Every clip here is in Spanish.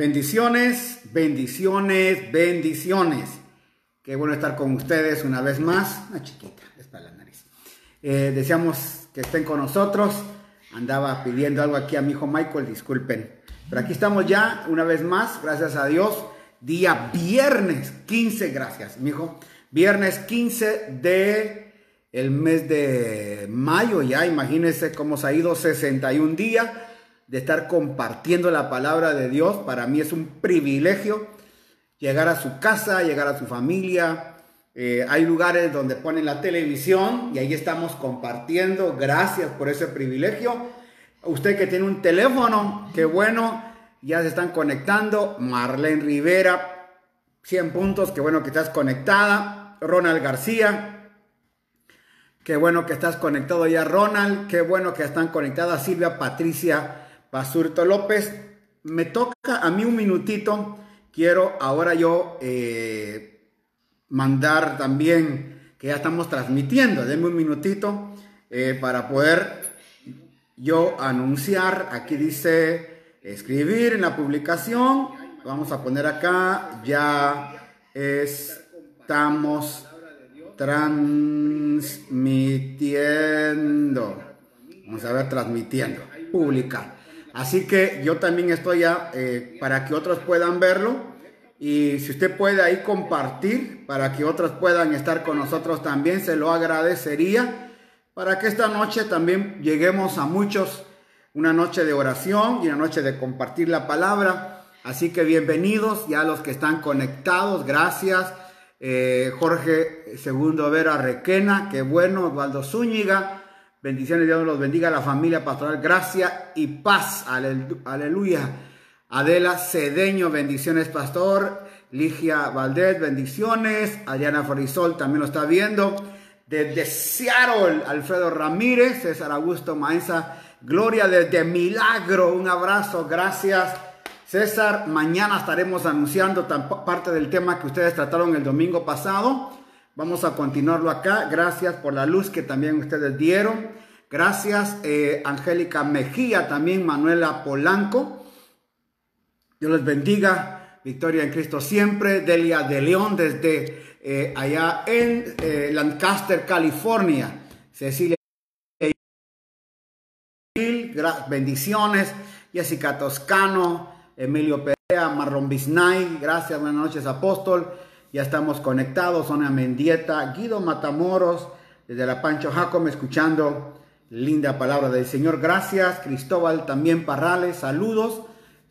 Bendiciones, bendiciones, bendiciones. Qué bueno estar con ustedes una vez más. Una chiquita, es para la nariz. Eh, deseamos que estén con nosotros. Andaba pidiendo algo aquí a mi hijo Michael, disculpen. Pero aquí estamos ya una vez más, gracias a Dios. Día viernes 15, gracias, mi hijo. Viernes 15 de el mes de mayo, ya imagínense cómo se ha ido 61 días de estar compartiendo la palabra de Dios. Para mí es un privilegio llegar a su casa, llegar a su familia. Eh, hay lugares donde ponen la televisión y ahí estamos compartiendo. Gracias por ese privilegio. Usted que tiene un teléfono, qué bueno, ya se están conectando. Marlene Rivera, 100 puntos, qué bueno que estás conectada. Ronald García, qué bueno que estás conectado ya, Ronald. Qué bueno que están conectadas Silvia Patricia Basurto López, me toca a mí un minutito. Quiero ahora yo eh, mandar también que ya estamos transmitiendo. Denme un minutito eh, para poder yo anunciar. Aquí dice escribir en la publicación. Vamos a poner acá. Ya estamos transmitiendo. Vamos a ver, transmitiendo. Publicar. Así que yo también estoy ya eh, para que otros puedan verlo. Y si usted puede ahí compartir para que otros puedan estar con nosotros también, se lo agradecería. Para que esta noche también lleguemos a muchos, una noche de oración y una noche de compartir la palabra. Así que bienvenidos ya los que están conectados, gracias. Eh, Jorge Segundo Vera Requena, qué bueno, Osvaldo Zúñiga, Bendiciones, Dios los bendiga, la familia pastoral, gracia y paz. Aleluya. Adela Cedeño, bendiciones, pastor. Ligia Valdés, bendiciones. Adriana Forizol también lo está viendo. Desde Seattle, Alfredo Ramírez, César Augusto Maenza, Gloria desde Milagro, un abrazo, gracias. César, mañana estaremos anunciando parte del tema que ustedes trataron el domingo pasado. Vamos a continuarlo acá. Gracias por la luz que también ustedes dieron. Gracias, eh, Angélica Mejía, también Manuela Polanco. Dios les bendiga. Victoria en Cristo siempre. Delia de León desde eh, allá en eh, Lancaster, California. Cecilia. Bendiciones. Jessica Toscano. Emilio Perea. Marrón Bisnay. Gracias. Buenas noches, apóstol. Ya estamos conectados, Zona Mendieta, Guido Matamoros, desde la Pancho Jacome, escuchando linda palabra del Señor. Gracias, Cristóbal también Parrales, saludos.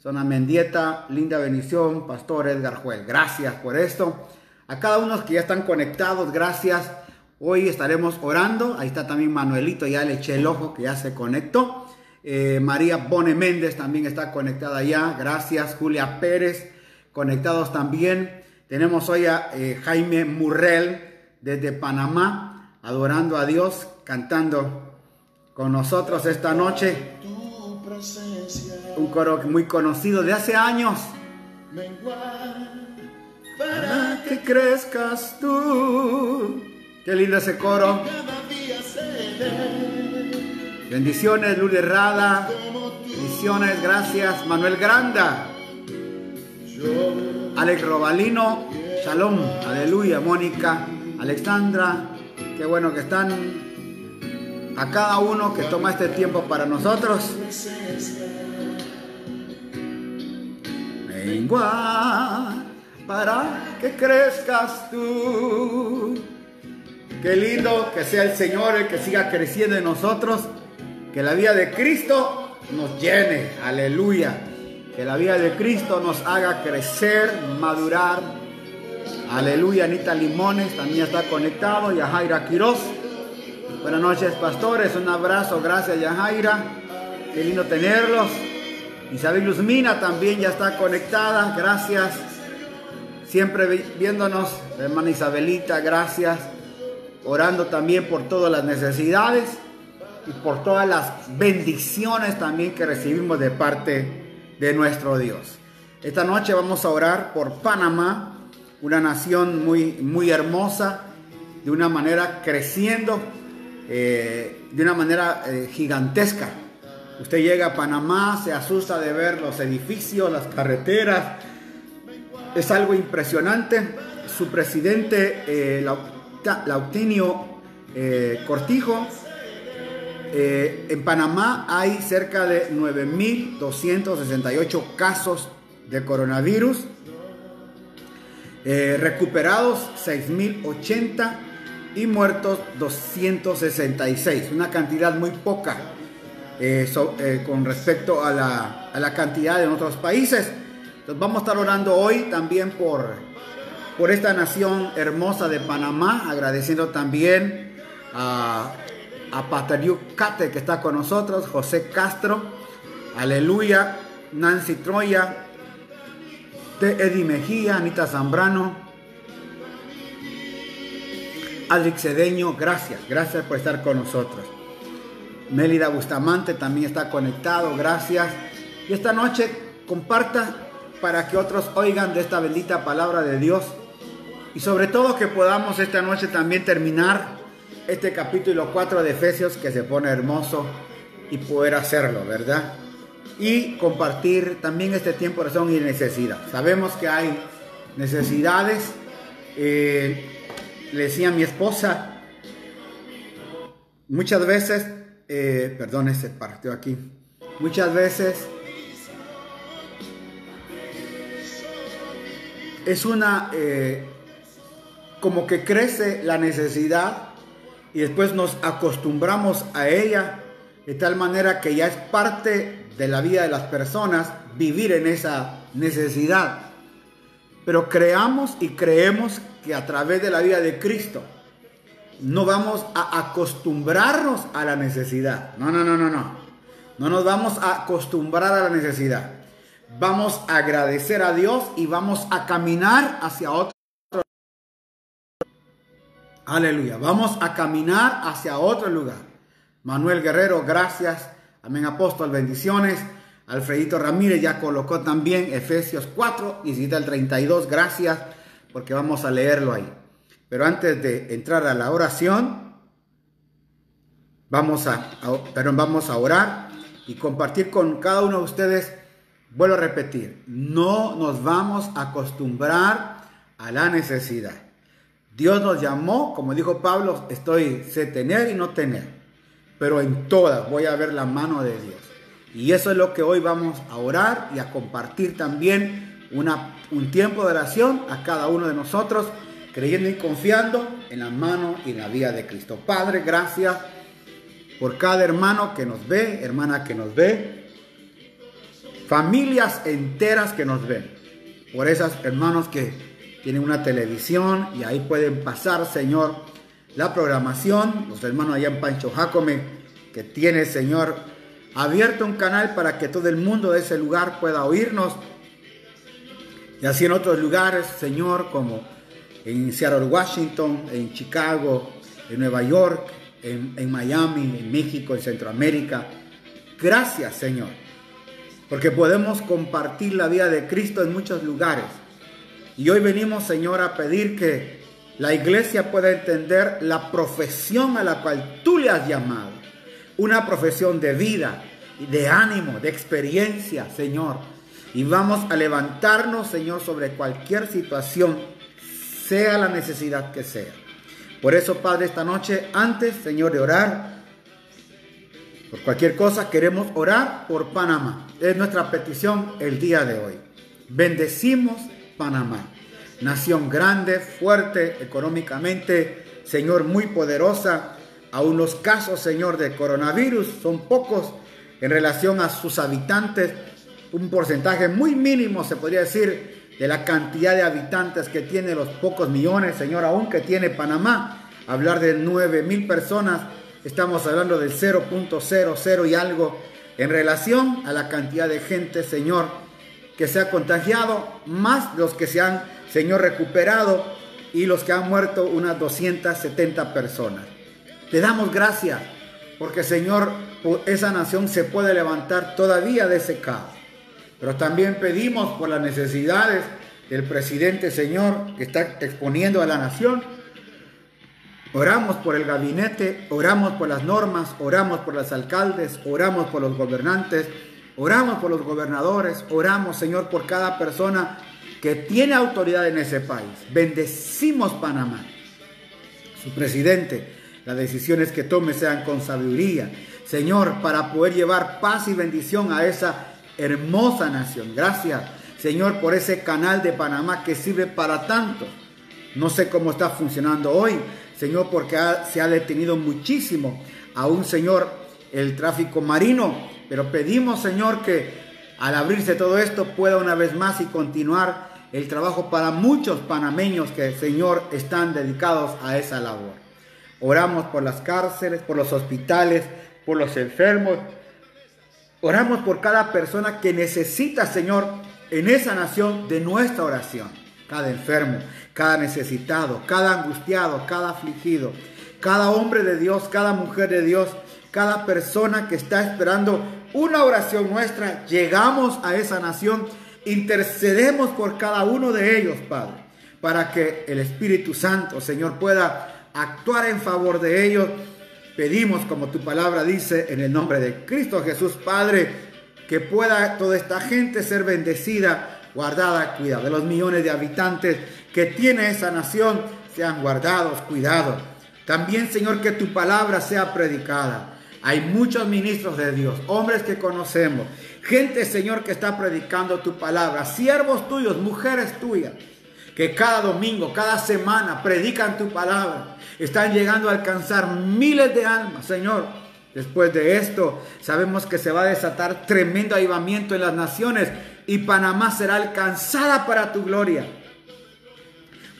Zona Mendieta, linda bendición, Pastor Edgar Juel. Gracias por esto. A cada uno que ya están conectados, gracias. Hoy estaremos orando. Ahí está también Manuelito, ya le eché el ojo que ya se conectó. Eh, María Bone Méndez también está conectada ya. Gracias. Julia Pérez, conectados también. Tenemos hoy a eh, Jaime Murrell desde Panamá, adorando a Dios, cantando con nosotros esta noche. Un coro muy conocido de hace años. Para que crezcas tú. Qué lindo ese coro. Bendiciones, Lourdes Rada. Bendiciones, gracias, Manuel Granda. Alex Robalino, Shalom, aleluya, Mónica, Alexandra, qué bueno que están. A cada uno que toma este tiempo para nosotros. Mengua para que crezcas tú. Qué lindo que sea el Señor el que siga creciendo en nosotros. Que la vida de Cristo nos llene. Aleluya. Que la vida de Cristo nos haga crecer, madurar. Aleluya, Anita Limones también está conectado. Yajaira Quiroz. Buenas noches, pastores. Un abrazo. Gracias, Yajaira. Qué lindo tenerlos. Isabel Luzmina también ya está conectada. Gracias. Siempre viéndonos. Hermana Isabelita, gracias. Orando también por todas las necesidades y por todas las bendiciones también que recibimos de parte de nuestro Dios. Esta noche vamos a orar por Panamá, una nación muy, muy hermosa, de una manera creciendo, eh, de una manera eh, gigantesca. Usted llega a Panamá, se asusta de ver los edificios, las carreteras. Es algo impresionante. Su presidente, eh, Lautinio eh, Cortijo, eh, en Panamá hay cerca de 9.268 casos de coronavirus. recuperados 6.080 y muertos 266, una cantidad muy poca eh, eh, con respecto a la, a la, cantidad en otros países. Entonces vamos a estar orando hoy también por, por esta nación hermosa de Panamá, agradeciendo también a, a Patariu Cate que está con nosotros, José Castro, aleluya, Nancy Troya, Eddie Mejía, Anita Zambrano, Adric Cedeño, gracias, gracias por estar con nosotros. Mélida Bustamante también está conectado, gracias. Y esta noche comparta para que otros oigan de esta bendita palabra de Dios. Y sobre todo que podamos esta noche también terminar este capítulo 4 de Efesios que se pone hermoso y poder hacerlo, ¿verdad? Y compartir también este tiempo de razón y necesidad. Sabemos que hay necesidades. Eh, le decía mi esposa, muchas veces eh, perdón, se partió aquí. Muchas veces es una, eh, como que crece la necesidad y después nos acostumbramos a ella de tal manera que ya es parte de la vida de las personas vivir en esa necesidad. Pero creamos y creemos que a través de la vida de Cristo, no vamos a acostumbrarnos a la necesidad. No, no, no, no, no. No nos vamos a acostumbrar a la necesidad. Vamos a agradecer a Dios y vamos a caminar hacia otro. Aleluya. Vamos a caminar hacia otro lugar. Manuel Guerrero, gracias. Amén, apóstol, bendiciones. Alfredito Ramírez ya colocó también Efesios 4, 17 al 32. Gracias porque vamos a leerlo ahí. Pero antes de entrar a la oración, vamos a, vamos a orar y compartir con cada uno de ustedes. Vuelvo a repetir, no nos vamos a acostumbrar a la necesidad. Dios nos llamó, como dijo Pablo, estoy sé tener y no tener, pero en todas voy a ver la mano de Dios. Y eso es lo que hoy vamos a orar y a compartir también una, un tiempo de oración a cada uno de nosotros creyendo y confiando en la mano y en la vida de Cristo. Padre, gracias por cada hermano que nos ve, hermana que nos ve, familias enteras que nos ven, por esas hermanos que tienen una televisión y ahí pueden pasar, Señor, la programación, los hermanos allá en Pancho Jacome, que tiene, Señor, abierto un canal para que todo el mundo de ese lugar pueda oírnos. Y así en otros lugares, Señor, como en Seattle, Washington, en Chicago, en Nueva York, en, Miami, en México, en Centroamérica. Gracias, Señor, porque podemos compartir la vida de Cristo en muchos lugares. Y hoy venimos, Señor, a pedir que la iglesia pueda entender la profesión a la cual tú le has llamado. Una profesión de vida, de ánimo, de experiencia, Señor. Y vamos a levantarnos, Señor, sobre cualquier situación sea la necesidad que sea. Por eso, Padre, esta noche, antes, Señor, de orar, por cualquier cosa, queremos orar por Panamá. Es nuestra petición el día de hoy. Bendecimos Panamá. Nación grande, fuerte económicamente, Señor, muy poderosa. Aún los casos, Señor, de coronavirus son pocos en relación a sus habitantes. Un porcentaje muy mínimo, se podría decir, de la cantidad de habitantes que tiene, los pocos millones, Señor, aún que tiene Panamá. Hablar de 9 mil personas, estamos hablando del 0.00 y algo en relación a la cantidad de gente, Señor, que se ha contagiado, más los que se han, Señor, recuperado y los que han muerto, unas 270 personas. Te damos gracias porque, Señor, esa nación se puede levantar todavía de ese caos. Pero también pedimos por las necesidades del presidente, Señor, que está exponiendo a la nación. Oramos por el gabinete, oramos por las normas, oramos por los alcaldes, oramos por los gobernantes, oramos por los gobernadores, oramos, Señor, por cada persona que tiene autoridad en ese país. Bendecimos Panamá, su presidente, las decisiones que tome sean con sabiduría, Señor, para poder llevar paz y bendición a esa hermosa nación. Gracias, Señor, por ese canal de Panamá que sirve para tanto. No sé cómo está funcionando hoy, Señor, porque se ha detenido muchísimo aún, Señor, el tráfico marino. Pero pedimos, Señor, que al abrirse todo esto pueda una vez más y continuar el trabajo para muchos panameños que, Señor, están dedicados a esa labor. Oramos por las cárceles, por los hospitales, por los enfermos. Oramos por cada persona que necesita, Señor, en esa nación de nuestra oración. Cada enfermo, cada necesitado, cada angustiado, cada afligido, cada hombre de Dios, cada mujer de Dios, cada persona que está esperando una oración nuestra. Llegamos a esa nación, intercedemos por cada uno de ellos, Padre, para que el Espíritu Santo, Señor, pueda actuar en favor de ellos Pedimos, como tu palabra dice, en el nombre de Cristo Jesús, Padre, que pueda toda esta gente ser bendecida, guardada, cuidada. De los millones de habitantes que tiene esa nación, sean guardados, cuidados. También, Señor, que tu palabra sea predicada. Hay muchos ministros de Dios, hombres que conocemos, gente, Señor, que está predicando tu palabra, siervos tuyos, mujeres tuyas, que cada domingo, cada semana predican tu palabra están llegando a alcanzar miles de almas, Señor. Después de esto, sabemos que se va a desatar tremendo avivamiento en las naciones y Panamá será alcanzada para tu gloria.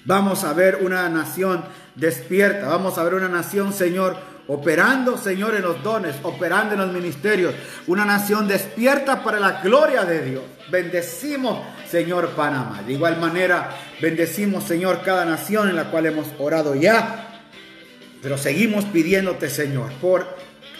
Vamos a ver una nación despierta, vamos a ver una nación, Señor, operando, Señor, en los dones, operando en los ministerios, una nación despierta para la gloria de Dios. Bendecimos, Señor, Panamá. De igual manera, bendecimos, Señor, cada nación en la cual hemos orado ya pero seguimos pidiéndote, Señor, por,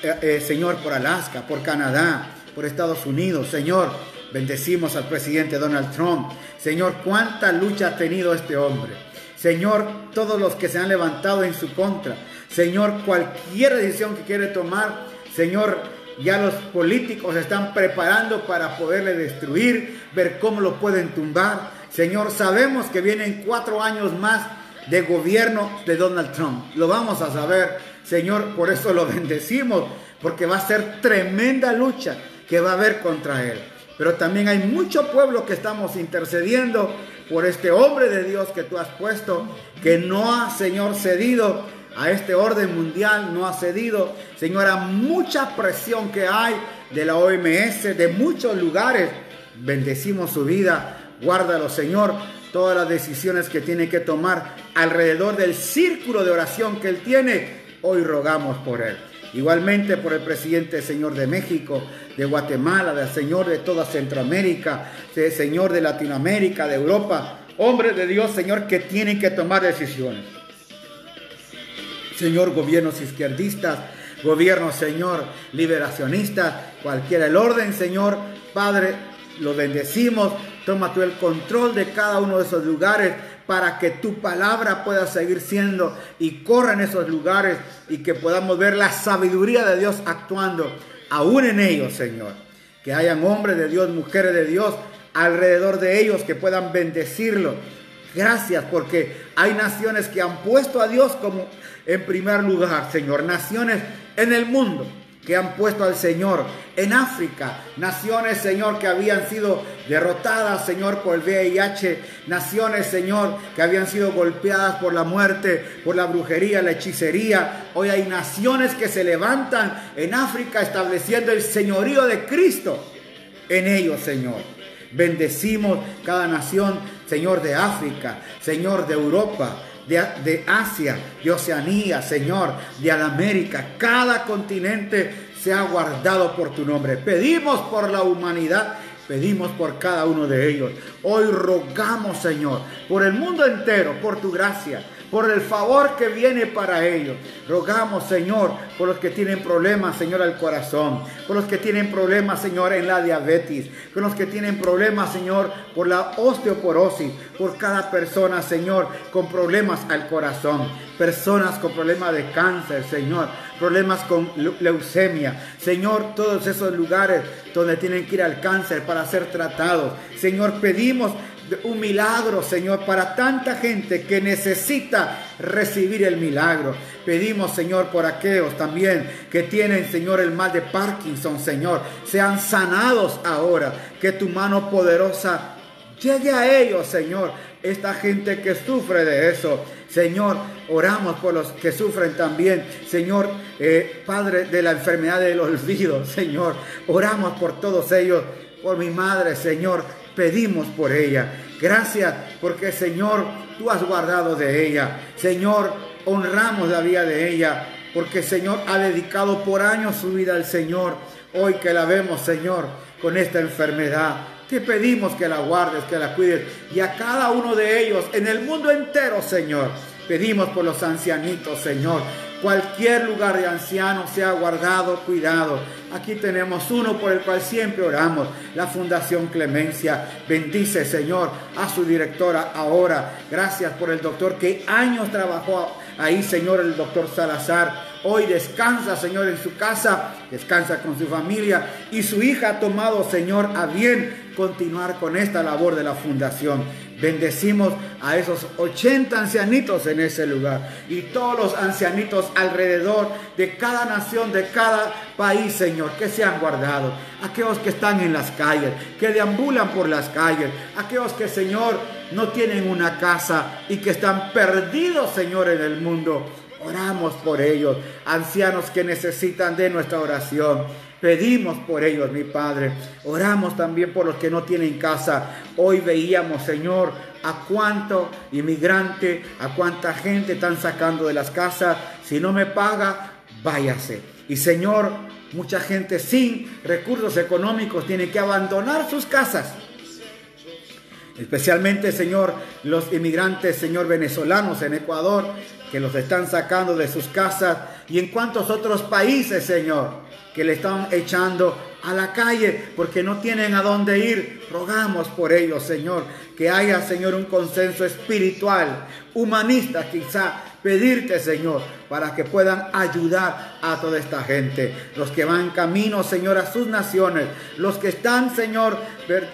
eh, eh, Señor, por Alaska, por Canadá, por Estados Unidos, Señor. Bendecimos al presidente Donald Trump. Señor, cuánta lucha ha tenido este hombre. Señor, todos los que se han levantado en su contra. Señor, cualquier decisión que quiere tomar, Señor, ya los políticos están preparando para poderle destruir, ver cómo lo pueden tumbar. Señor, sabemos que vienen cuatro años más de gobierno de Donald Trump. Lo vamos a saber, Señor, por eso lo bendecimos, porque va a ser tremenda lucha que va a haber contra él. Pero también hay mucho pueblo que estamos intercediendo por este hombre de Dios que tú has puesto, que no ha, Señor, cedido a este orden mundial, no ha cedido, Señor, a mucha presión que hay de la OMS, de muchos lugares. Bendecimos su vida, guárdalo, Señor, todas las decisiones que tiene que tomar alrededor del círculo de oración que él tiene, hoy rogamos por él. Igualmente por el presidente Señor de México, de Guatemala, del Señor de toda Centroamérica, del Señor de Latinoamérica, de Europa, hombres de Dios, Señor, que tienen que tomar decisiones. Señor, gobiernos izquierdistas, gobiernos, Señor, liberacionistas, cualquiera el orden, Señor, Padre, lo bendecimos. Toma tú el control de cada uno de esos lugares para que tu palabra pueda seguir siendo y corra en esos lugares y que podamos ver la sabiduría de Dios actuando aún en ellos, Señor. Que hayan hombres de Dios, mujeres de Dios alrededor de ellos que puedan bendecirlo. Gracias porque hay naciones que han puesto a Dios como en primer lugar, Señor. Naciones en el mundo que han puesto al Señor en África, naciones, Señor, que habían sido derrotadas, Señor, por el VIH, naciones, Señor, que habían sido golpeadas por la muerte, por la brujería, la hechicería. Hoy hay naciones que se levantan en África estableciendo el señorío de Cristo en ellos, Señor. Bendecimos cada nación, Señor, de África, Señor, de Europa, de, Asia, de Oceanía, Señor, de América. Cada continente sea guardado por tu nombre. Pedimos por la humanidad. Pedimos por cada uno de ellos. Hoy rogamos, Señor, por el mundo entero, por tu gracia, por el favor que viene para ellos. Rogamos, Señor, por los que tienen problemas, Señor, al corazón, por los que tienen problemas, Señor, en la diabetes, por los que tienen problemas, Señor, por la osteoporosis, por cada persona, Señor, con problemas al corazón, personas con problemas de cáncer, Señor, problemas con leucemia, Señor, todos esos lugares donde tienen que ir al cáncer para ser tratados. Señor, pedimos un milagro, Señor, para tanta gente que necesita recibir el milagro. Pedimos, Señor, por aquellos también que tienen, Señor, el mal de Parkinson, Señor, sean sanados ahora. Que tu mano poderosa llegue a ellos, Señor. Esta gente que sufre de eso. Señor, oramos por los que sufren también. Señor, eh, Padre de la enfermedad del olvido, Señor. Oramos por todos ellos, por mi madre, Señor pedimos por ella. Gracias porque Señor, tú has guardado de ella. Señor, honramos la vida de ella porque Señor ha dedicado por años su vida al Señor. Hoy que la vemos, Señor, con esta enfermedad. Te pedimos que la guardes, que la cuides y a cada uno de ellos en el mundo entero, Señor. Pedimos por los ancianitos, Señor, cualquier lugar de anciano sea guardado, cuidado. Aquí tenemos uno por el cual siempre oramos, la Fundación Clemencia. Bendice, Señor, a su directora ahora. Gracias por el doctor que años trabajó ahí, Señor, el doctor Salazar. Hoy descansa, Señor, en su casa, descansa con su familia y su hija ha tomado, Señor, a bien continuar con esta labor de la fundación. Bendecimos a esos 80 ancianitos en ese lugar y todos los ancianitos alrededor de cada nación, de cada país, Señor, que se han guardado. Aquellos que están en las calles, que deambulan por las calles. Aquellos que, Señor, no tienen una casa y que están perdidos, Señor, en el mundo. Oramos por ellos, ancianos que necesitan de nuestra oración. Pedimos por ellos, mi Padre. Oramos también por los que no tienen casa. Hoy veíamos, Señor, a cuánto inmigrante, a cuánta gente están sacando de las casas. Si no me paga, váyase. Y Señor, mucha gente sin recursos económicos tiene que abandonar sus casas. Especialmente, Señor, los inmigrantes, Señor, venezolanos en Ecuador, que los están sacando de sus casas. Y en cuantos otros países, Señor que le están echando a la calle porque no tienen a dónde ir. Rogamos por ellos, Señor, que haya, Señor, un consenso espiritual, humanista quizá, pedirte, Señor, para que puedan ayudar a toda esta gente. Los que van camino, Señor, a sus naciones. Los que están, Señor,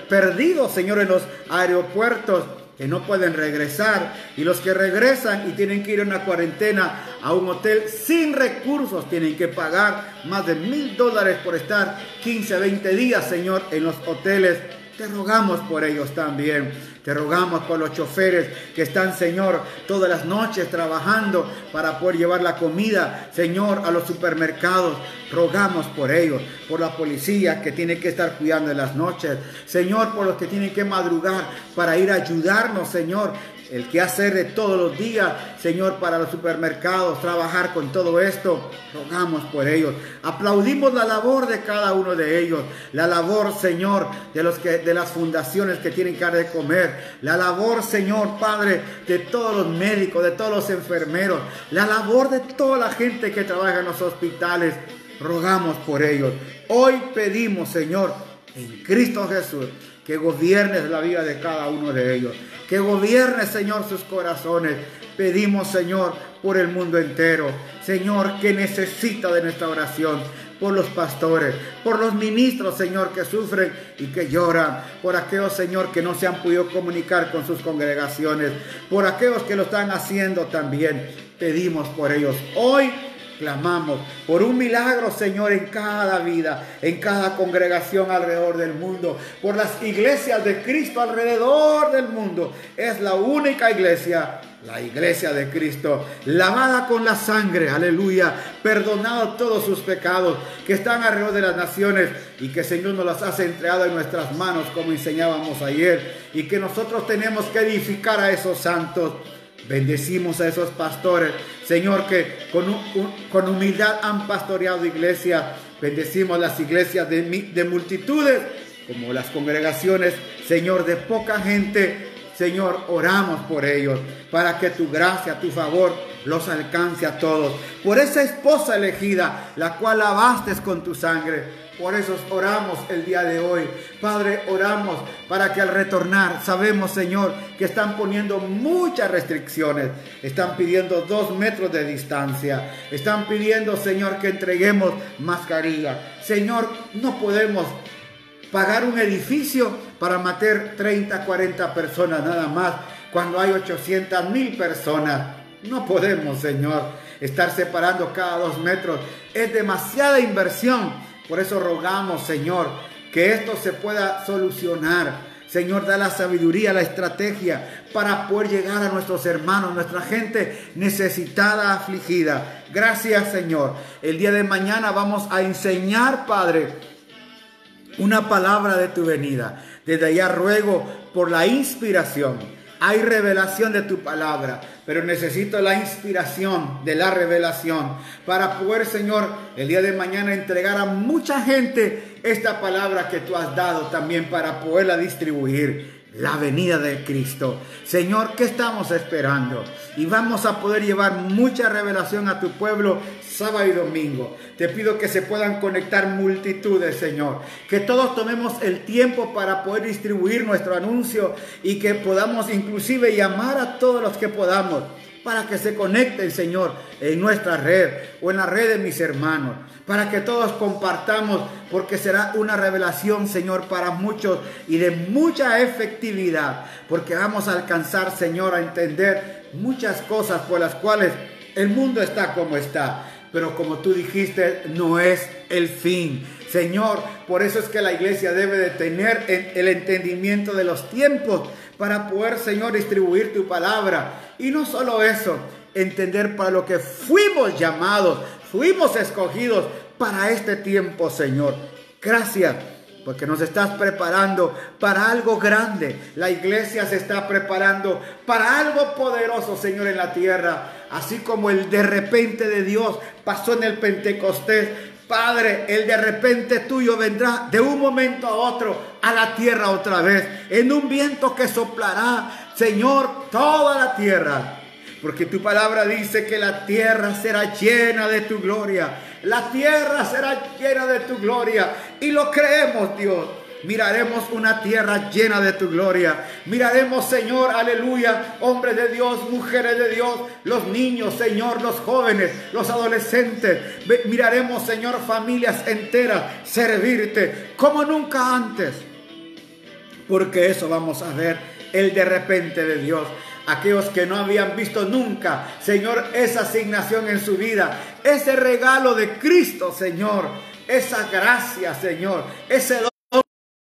perdidos, Señor, en los aeropuertos que no pueden regresar y los que regresan y tienen que ir a una cuarentena a un hotel sin recursos tienen que pagar más de mil dólares por estar 15, 20 días, Señor, en los hoteles. Te rogamos por ellos también. Te rogamos por los choferes que están, Señor, todas las noches trabajando para poder llevar la comida, Señor, a los supermercados. Rogamos por ellos, por la policía que tiene que estar cuidando en las noches. Señor, por los que tienen que madrugar para ir a ayudarnos, Señor, el que hacer de todos los días, Señor, para los supermercados, trabajar con todo esto. Rogamos por ellos. Aplaudimos la labor de cada uno de ellos. La labor, Señor, de, los que, de las fundaciones que tienen dar de comer. La labor, Señor, Padre, de todos los médicos, de todos los enfermeros. La labor de toda la gente que trabaja en los hospitales. Rogamos por ellos. Hoy pedimos, Señor, en Cristo Jesús, que gobiernes la vida de cada uno de ellos que gobierne, Señor, sus corazones. Pedimos, Señor, por el mundo entero. Señor, que necesita de nuestra oración. Por los pastores, por los ministros, Señor, que sufren y que lloran. Por aquellos, Señor, que no se han podido comunicar con sus congregaciones. Por aquellos que lo están haciendo también. Pedimos por ellos. Hoy clamamos por un milagro, Señor, en cada vida, en cada congregación alrededor del mundo, por las iglesias de Cristo alrededor del mundo. Es la única iglesia, la iglesia de Cristo, lavada con la sangre, aleluya, perdonado todos sus pecados que están alrededor de las naciones y que Señor nos las hace entregado en nuestras manos, como enseñábamos ayer, y que nosotros tenemos que edificar a esos santos Bendecimos a esos pastores, Señor, que con, humildad han pastoreado iglesia. Bendecimos las iglesias de, de multitudes, como las congregaciones, Señor, de poca gente Señor, oramos por ellos, para que tu gracia, tu favor los alcance a todos. Por esa esposa elegida, la cual lavaste con tu sangre por eso oramos el día de hoy. Padre, oramos para que al retornar, sabemos, Señor, que están poniendo muchas restricciones. Están pidiendo dos metros de distancia. Están pidiendo, Señor, que entreguemos mascarilla. Señor, no podemos pagar un edificio para matar 30, 40 personas nada más, cuando hay 800 mil personas. No podemos, Señor, estar separando cada dos metros. Es demasiada inversión por eso rogamos, Señor, que esto se pueda solucionar. Señor, da la sabiduría, la estrategia para poder llegar a nuestros hermanos, nuestra gente necesitada, afligida. Gracias, Señor. El día de mañana vamos a enseñar, Padre, una palabra de tu venida. Desde allá ruego por la inspiración hay revelación de tu palabra, pero necesito la inspiración de la revelación para poder, Señor, el día de mañana entregar a mucha gente esta palabra que tú has dado también para poderla distribuir la venida de Cristo. Señor, ¿qué estamos esperando? Y vamos a poder llevar mucha revelación a tu pueblo sábado y domingo. Te pido que se puedan conectar multitudes, Señor. Que todos tomemos el tiempo para poder distribuir nuestro anuncio y que podamos inclusive llamar a todos los que podamos para que se conecten, Señor, en nuestra red o en la red de mis hermanos, para que todos compartamos, porque será una revelación, Señor, para muchos y de mucha efectividad, porque vamos a alcanzar, Señor, a entender muchas cosas por las cuales el mundo está como está. Pero como tú dijiste, no es el fin. Señor, por eso es que la iglesia debe de tener el entendimiento de los tiempos para poder, Señor, distribuir tu palabra. Y no solo eso, entender para lo que fuimos llamados, fuimos escogidos para este tiempo, Señor. Gracias porque nos estás preparando para algo grande. La iglesia se está preparando para algo poderoso, Señor, en la tierra. Así como el de repente de Dios pasó en el Pentecostés. Padre, el de repente tuyo vendrá de un momento a otro a la tierra otra vez, en un viento que soplará, Señor, toda la tierra. Porque tu palabra dice que la tierra será llena de tu gloria. La tierra será llena de tu gloria. Y lo creemos, Dios. Miraremos una tierra llena de tu gloria. Miraremos, Señor, aleluya, hombres de Dios, mujeres de Dios, los niños, Señor, los jóvenes, los adolescentes. Miraremos, Señor, familias enteras servirte como nunca antes. Porque eso vamos a ver, el de repente de Dios aquellos que no habían visto nunca, Señor, esa asignación en su vida, ese regalo de Cristo, Señor, esa gracia, Señor, ese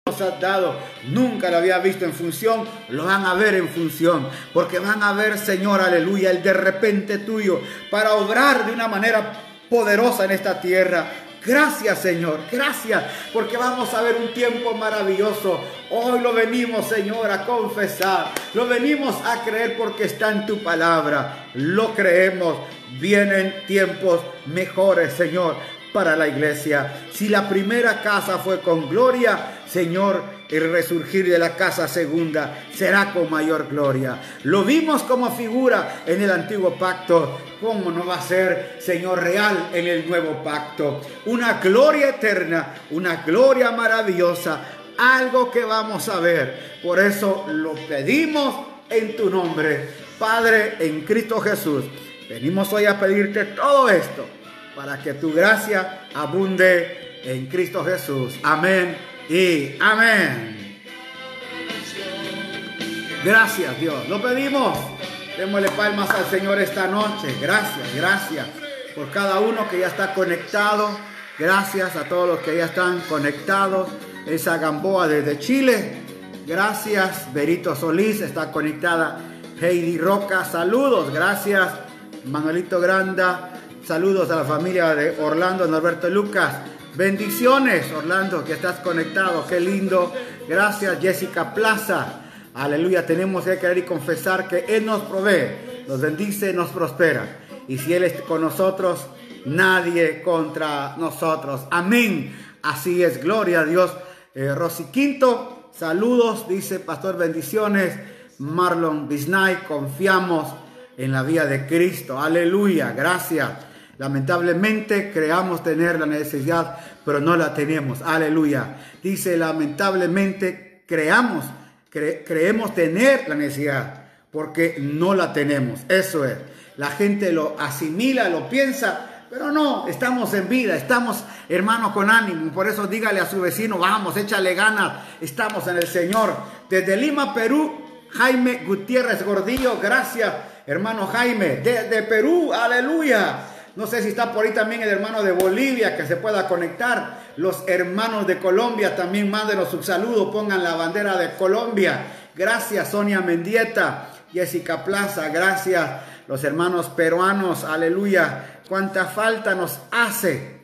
nos has dado, nunca lo había visto en función, lo van a ver en función, porque van a ver, Señor, aleluya, el de repente tuyo, para obrar de una manera poderosa en esta tierra. Gracias Señor, gracias, porque vamos a ver un tiempo maravilloso. Hoy lo venimos Señor a confesar, lo venimos a creer porque está en tu palabra. Lo creemos, vienen tiempos mejores Señor para la iglesia. Si la primera casa fue con gloria, Señor, el resurgir de la casa segunda será con mayor gloria. Lo vimos como figura en el antiguo pacto. ¿Cómo no va a ser, Señor, real en el nuevo pacto? Una gloria eterna, una gloria maravillosa, algo que vamos a ver. Por eso lo pedimos en tu nombre, Padre, en Cristo Jesús. Venimos hoy a pedirte todo esto para que tu gracia abunde en Cristo Jesús. Amén y amén. Gracias Dios. Lo pedimos. Démosle palmas al Señor esta noche. Gracias, gracias por cada uno que ya está conectado. Gracias a todos los que ya están conectados. Esa Gamboa desde Chile. Gracias. Berito Solís está conectada. Heidi Roca, saludos. Gracias. Manuelito Granda. Saludos a la familia de Orlando Norberto Lucas. Bendiciones, Orlando, que estás conectado. Qué lindo. Gracias, Jessica Plaza. Aleluya. Tenemos que creer y confesar que Él nos provee, nos bendice, nos prospera. Y si Él es con nosotros, nadie contra nosotros. Amén. Así es. Gloria a Dios. Eh, Rosy Quinto, saludos, dice Pastor, bendiciones. Marlon Bisnay, confiamos en la vida de Cristo. Aleluya, gracias. Lamentablemente creamos tener la necesidad, pero no la tenemos. Aleluya. Dice, lamentablemente creamos, creemos tener la necesidad, porque no la tenemos. Eso es. La gente lo asimila, lo piensa, pero no, estamos en vida, estamos hermanos con ánimo. Por eso dígale a su vecino, vamos, échale ganas, estamos en el Señor. Desde Lima, Perú, Jaime Gutiérrez Gordillo, gracias, hermano Jaime. Desde Perú, aleluya. No sé si está por ahí también el hermano de Bolivia que se pueda conectar. Los hermanos de Colombia también mándenos un saludo, pongan la bandera de Colombia. Gracias Sonia Mendieta, Jessica Plaza, gracias los hermanos peruanos, aleluya. Cuánta falta nos hace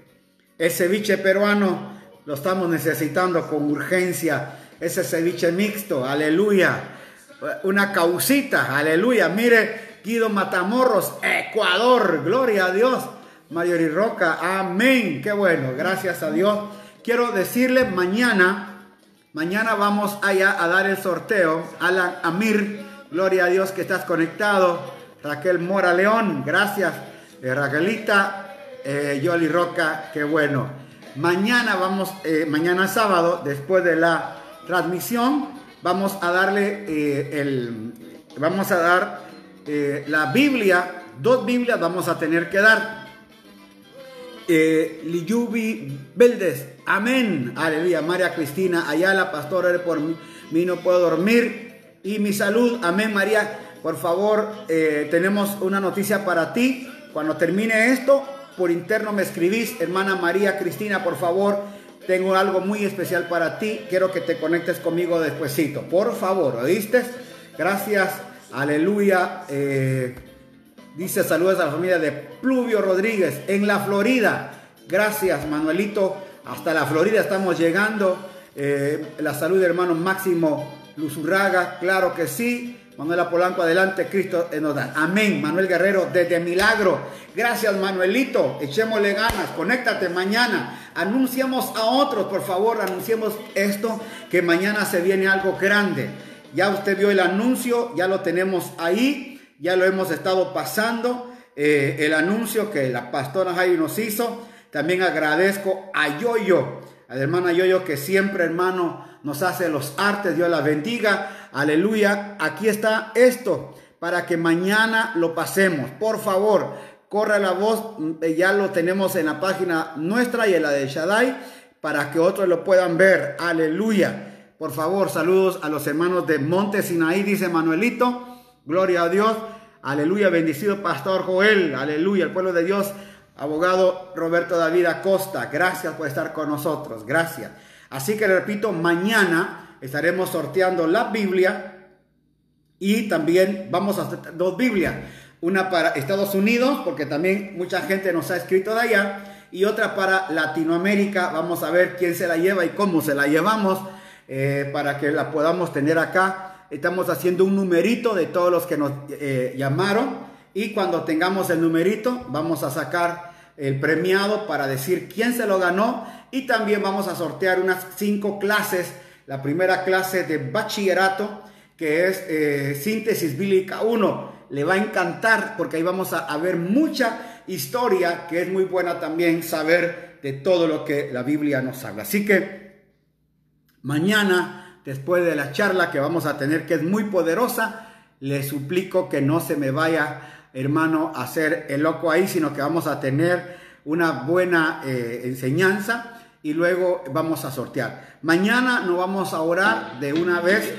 el ceviche peruano, lo estamos necesitando con urgencia. Ese ceviche mixto, aleluya. Una causita, aleluya. Mire, Guido Matamorros, Ecuador, gloria a Dios. Mayori Roca, amén. Qué bueno, gracias a Dios. Quiero decirle mañana, mañana vamos allá a dar el sorteo. Alan Amir, gloria a Dios que estás conectado. Raquel Mora León, gracias. Eh, Raquelita, eh, Yoli Roca, qué bueno. Mañana vamos, eh, mañana sábado, después de la transmisión, vamos a darle eh, el, vamos a dar la Biblia, dos Biblias vamos a tener que dar. Liyubi Beldes, amén, aleluya. María Cristina Ayala, pastor, por mí no puedo dormir. Y mi salud, amén, María. Por favor, eh, tenemos una noticia para ti. Cuando termine esto, por interno me escribís, hermana María Cristina, por favor, tengo algo muy especial para ti. Quiero que te conectes conmigo despuesito. Por favor, ¿oíste? Gracias, aleluya. Eh, dice saludos a la familia de Pluvio Rodríguez en la Florida. Gracias, Manuelito. Hasta la Florida estamos llegando. Eh, la salud de hermano Máximo Luzurraga, claro que sí. Manuela Polanco, adelante, Cristo nos da. Amén. Manuel Guerrero, desde Milagro. Gracias, Manuelito. Echémosle ganas. Conéctate mañana. Anunciamos a otros, por favor, anunciemos esto, que mañana se viene algo grande. Ya usted vio el anuncio, ya lo tenemos ahí, ya lo hemos estado pasando. Eh, el anuncio que la pastora Jaime nos hizo. También agradezco a Yoyo, a la hermana Yoyo, que siempre, hermano, nos hace los artes. Dios la bendiga. Aleluya. Aquí está esto para que mañana lo pasemos. Por favor, corra la voz. Eh, ya lo tenemos en la página nuestra y en la de Shaddai para que otros lo puedan ver. Aleluya. Por favor, saludos a los hermanos de Monte Sinaí, dice Manuelito. Gloria a Dios. Aleluya. Bendecido Pastor Joel. Aleluya. El pueblo de Dios. Abogado Roberto David Acosta. Gracias por estar con nosotros. Gracias. Así que repito, mañana estaremos sorteando la Biblia y también vamos a hacer dos Biblias. Una para Estados Unidos, porque también mucha gente nos ha escrito de allá, y otra para Latinoamérica. Vamos a ver quién se la lleva y cómo se la llevamos eh, para que la podamos tener acá. Estamos haciendo un numerito de todos los que nos eh, llamaron y cuando tengamos el numerito vamos a sacar el premiado para decir quién se lo ganó y también vamos a sortear unas cinco clases. La primera clase de bachillerato, que es eh, síntesis bíblica 1. Le va a encantar porque ahí vamos a, a ver mucha historia que es muy buena también saber de todo lo que la Biblia nos habla. Así que mañana, después de la charla que vamos a tener, que es muy poderosa, le suplico que no se me vaya, hermano, a hacer el loco ahí, sino que vamos a tener una buena eh, enseñanza y luego vamos a sortear. Mañana no vamos a orar de una vez,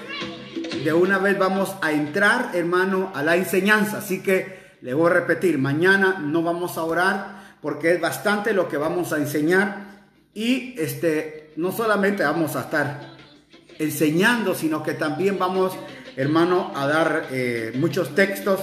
de una vez vamos a entrar, hermano, a la enseñanza. Así que le voy a repetir, mañana no vamos a orar porque es bastante lo que vamos a enseñar y este no solamente vamos a estar enseñando, sino que también vamos, hermano, a dar eh, muchos textos.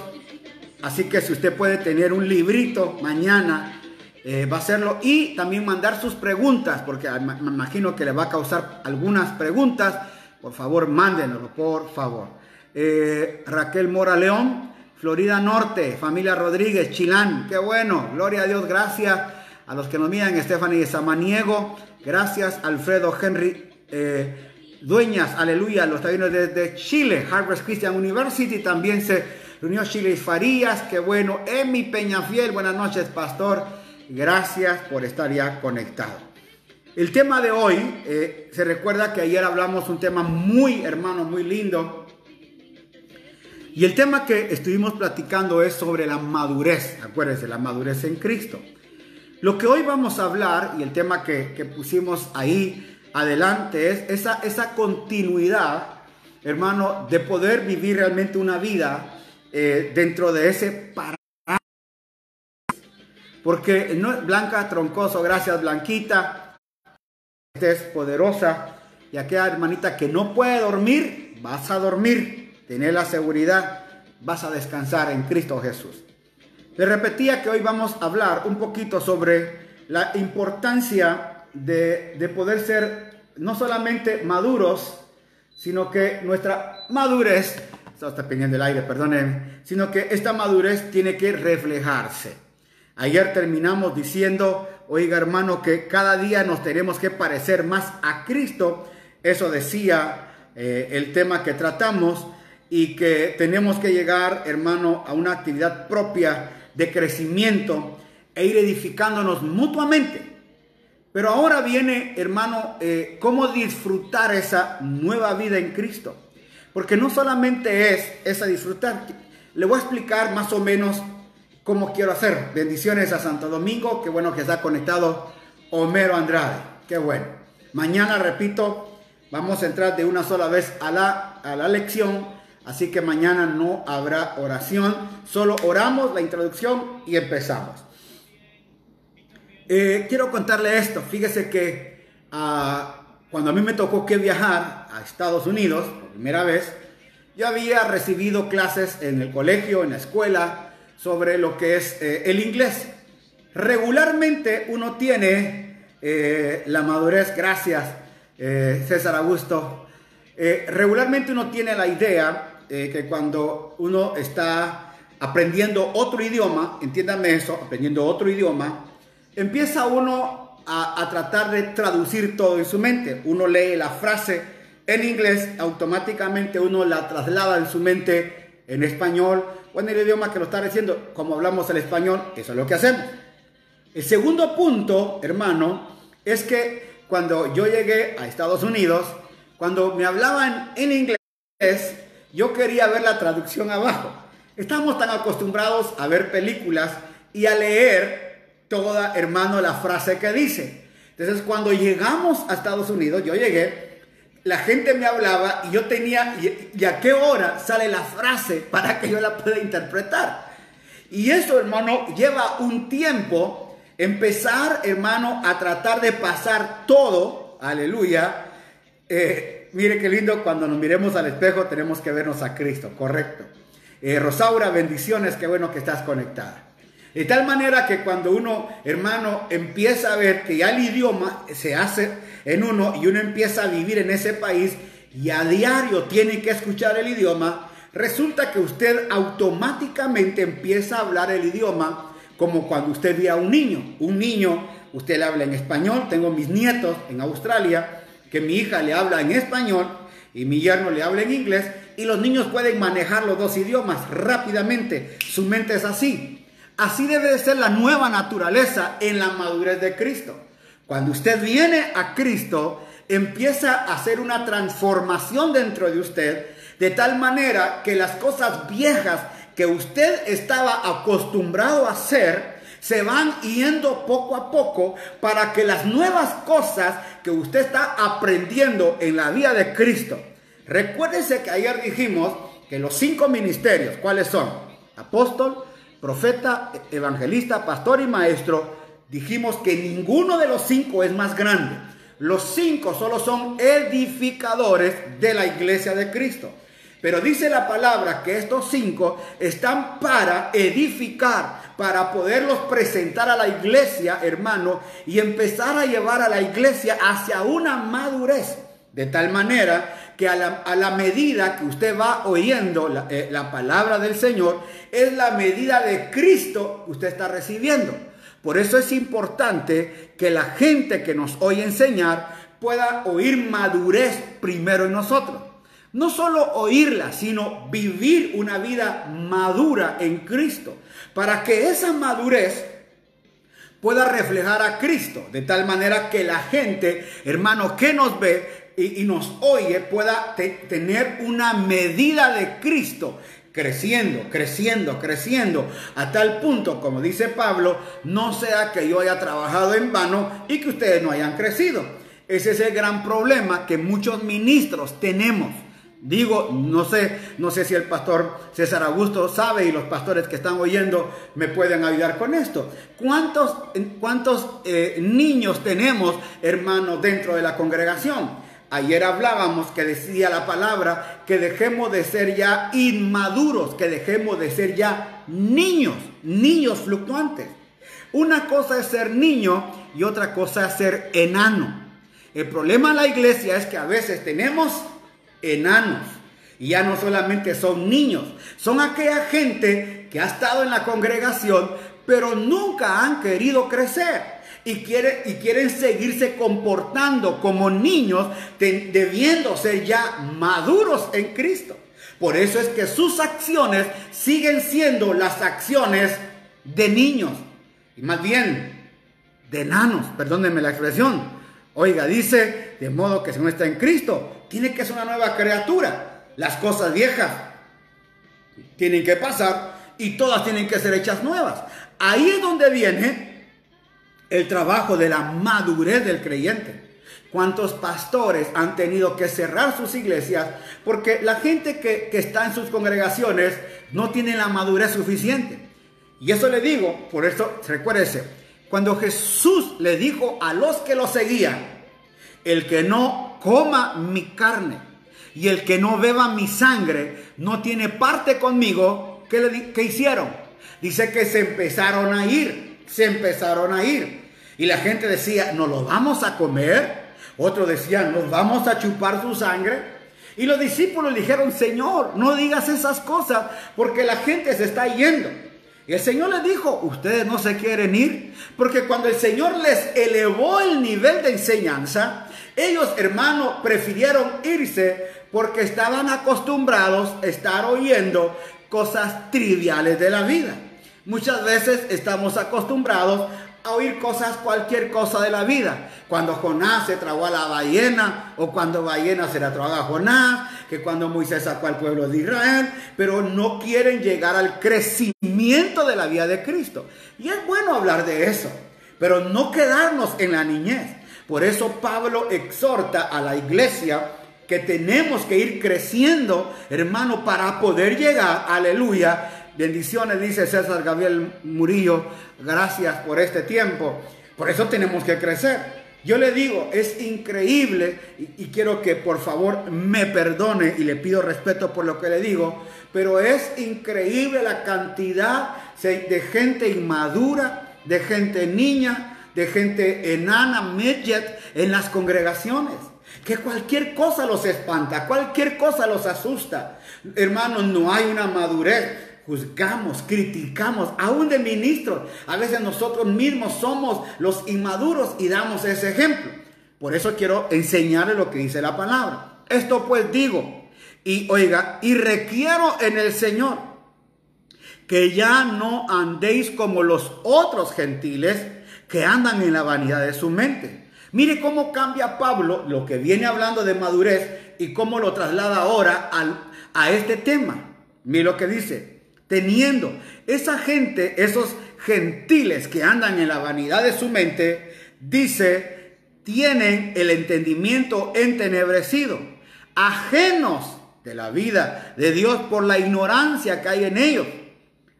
Así que si usted puede tener un librito mañana eh, va a hacerlo y también mandar sus preguntas, porque me imagino que le va a causar algunas preguntas. Por favor, mándenoslo, por favor. Eh, Raquel Mora León, Florida Norte, familia Rodríguez, Chilán, qué bueno, gloria a Dios, gracias a los que nos miran, Stephanie Samaniego, gracias Alfredo Henry, eh, dueñas, aleluya, los tabinos desde Chile, Harvard Christian University, también se reunió Chile Farías, qué bueno, Emi Peñafiel, buenas noches, pastor, gracias por estar ya conectado. El tema de hoy, eh, se recuerda que ayer hablamos un tema muy hermano, muy lindo. Y el tema que estuvimos platicando es sobre la madurez, acuérdense, la madurez en Cristo. Lo que hoy vamos a hablar y el tema que, pusimos ahí adelante es esa, continuidad, hermano, de poder vivir realmente una vida eh, dentro de ese parámetro. Porque no, Blanca Troncoso, gracias Blanquita, es poderosa y aquella hermanita que no puede dormir, vas a dormir, tener la seguridad, vas a descansar en Cristo Jesús. Le repetía que hoy vamos a hablar un poquito sobre la importancia de, de poder ser no solamente maduros, sino que nuestra madurez, está pendiente del aire, perdónenme, sino que esta madurez tiene que reflejarse. Ayer terminamos diciendo Oiga hermano, que cada día nos tenemos que parecer más a Cristo. Eso decía eh, el tema que tratamos y que tenemos que llegar, hermano, a una actividad propia de crecimiento e ir edificándonos mutuamente. Pero ahora viene, hermano, eh, cómo disfrutar esa nueva vida en Cristo. Porque no solamente es esa disfrutar. Le voy a explicar más o menos cómo quiero hacer. Bendiciones a Santo Domingo, qué bueno que está conectado Homero Andrade, qué bueno. Mañana, repito, vamos a entrar de una sola vez a la, a la lección, así que mañana no habrá oración, solo oramos la introducción y empezamos. Eh, quiero contarle esto, fíjese que ah, cuando a mí me tocó que viajar a Estados Unidos, por primera vez, yo había recibido clases en el colegio, en la escuela, sobre lo que es eh, el inglés. Regularmente uno tiene eh, la madurez, gracias César Augusto, regularmente uno tiene la idea que cuando uno está aprendiendo otro idioma, entiéndame eso, aprendiendo otro idioma, empieza uno a, a tratar de traducir todo en su mente. Uno lee la frase en inglés, automáticamente uno la traslada en su mente en español o en el idioma que lo está diciendo, como hablamos el español, eso es lo que hacemos. El segundo punto, hermano, es que cuando yo llegué a Estados Unidos, cuando me hablaban en inglés, yo quería ver la traducción abajo. Estamos tan acostumbrados a ver películas y a leer toda, hermano, la frase que dice. Entonces, cuando llegamos a Estados Unidos, yo llegué, la gente me hablaba y yo tenía, y, a qué hora sale la frase para que yo la pueda interpretar. Y eso, hermano, lleva un tiempo empezar, hermano, a tratar de pasar todo, aleluya. Eh, mire qué lindo, cuando nos miremos al espejo tenemos que vernos a Cristo, correcto. Eh, Rosaura, bendiciones, qué bueno que estás conectada. De tal manera que cuando uno, hermano, empieza a ver que ya el idioma se hace en uno y uno empieza a vivir en ese país y a diario tiene que escuchar el idioma, resulta que usted automáticamente empieza a hablar el idioma como cuando usted ve a un niño. Un niño, usted le habla en español, tengo mis nietos en Australia, que mi hija le habla en español y mi yerno le habla en inglés, y los niños pueden manejar los dos idiomas rápidamente. Su mente es así. Así debe de ser la nueva naturaleza en la madurez de Cristo. Cuando usted viene a Cristo, empieza a hacer una transformación dentro de usted, de tal manera que las cosas viejas que usted estaba acostumbrado a hacer, se van yendo poco a poco para que las nuevas cosas que usted está aprendiendo en la vida de Cristo. Recuérdese que ayer dijimos que los cinco ministerios, ¿cuáles son? Apóstol, profeta, evangelista, pastor y maestro, dijimos que ninguno de los cinco es más grande. Los cinco solo son edificadores de la iglesia de Cristo. Pero dice la palabra que estos cinco están para edificar, para poderlos presentar a la iglesia, hermano, y empezar a llevar a la iglesia hacia una madurez. De tal manera que a la, medida que usted va oyendo la, eh, la palabra del Señor, es la medida de Cristo que usted está recibiendo. Por eso es importante que la gente que nos oye enseñar pueda oír madurez primero en nosotros. No solo oírla, sino vivir una vida madura en Cristo, para que esa madurez pueda reflejar a Cristo, de tal manera que la gente, hermano, que nos ve y, nos oye, pueda tener una medida de Cristo creciendo, creciendo, creciendo, a tal punto, como dice Pablo, no sea que yo haya trabajado en vano y que ustedes no hayan crecido. Ese es el gran problema que muchos ministros tenemos. Digo, no sé, no sé si el pastor César Augusto sabe y los pastores que están oyendo me pueden ayudar con esto. ¿Cuántos, cuántos eh, niños tenemos, hermanos, dentro de la congregación? Ayer hablábamos que decía la palabra que dejemos de ser ya inmaduros, que dejemos de ser ya niños, niños fluctuantes. Una cosa es ser niño y otra cosa es ser enano. El problema en la iglesia es que a veces tenemos enanos y ya no solamente son niños, son aquella gente que ha estado en la congregación pero nunca han querido crecer y, y quieren seguirse comportando como niños, debiendo ser ya maduros en Cristo. Por eso es que sus acciones siguen siendo las acciones de niños, y más bien de enanos, perdónenme la expresión. Oiga, dice, de modo que si uno está en Cristo, tiene que ser una nueva criatura. Las cosas viejas tienen que pasar y todas tienen que ser hechas nuevas. Ahí es donde viene el trabajo de la madurez del creyente. ¿Cuántos pastores han tenido que cerrar sus iglesias porque la gente que, está en sus congregaciones no tiene la madurez suficiente? Y eso le digo, por eso recuérdese, cuando Jesús le dijo a los que lo seguían, el que no coma mi carne y el que no beba mi sangre no tiene parte conmigo, ¿qué, le, qué hicieron? Dice que se empezaron a ir se empezaron a ir. Y la gente decía, ¿nos lo vamos a comer? Otros decían, ¿nos vamos a chupar su sangre? Y los discípulos dijeron, Señor, no digas esas cosas porque la gente se está yendo. Y el Señor les dijo, ustedes no se quieren ir, porque cuando el Señor les elevó el nivel de enseñanza, ellos, hermanos, prefirieron irse porque estaban acostumbrados a estar oyendo cosas triviales de la vida. Muchas veces estamos acostumbrados a oír cosas, cualquier cosa de la vida. Cuando Jonás se tragó a la ballena, o cuando ballena se la tragó a Jonás, que cuando Moisés sacó al pueblo de Israel, pero no quieren llegar al crecimiento de la vida de Cristo. Y es bueno hablar de eso, pero no quedarnos en la niñez. Por eso Pablo exhorta a la iglesia que tenemos que ir creciendo, hermano, para poder llegar, aleluya, Bendiciones, dice César Gabriel Murillo. Gracias por este tiempo. Por eso tenemos que crecer. Yo le digo, es increíble y, quiero que por favor me perdone y le pido respeto por lo que le digo, pero es increíble la cantidad de gente inmadura, de gente niña, de gente enana, midget en las congregaciones. Que cualquier cosa los espanta, cualquier cosa los asusta. Hermanos, no hay una madurez juzgamos, criticamos, aún de ministros. A veces nosotros mismos somos los inmaduros y damos ese ejemplo. Por eso quiero enseñarle lo que dice la palabra. Esto pues digo, y oiga, y requiero en el Señor que ya no andéis como los otros gentiles que andan en la vanidad de su mente. Mire cómo cambia Pablo lo que viene hablando de madurez y cómo lo traslada ahora a este tema. Mire lo que dice, teniendo esa gente, esos gentiles que andan en la vanidad de su mente, dice, tienen el entendimiento entenebrecido, ajenos de la vida de Dios por la ignorancia que hay en ellos,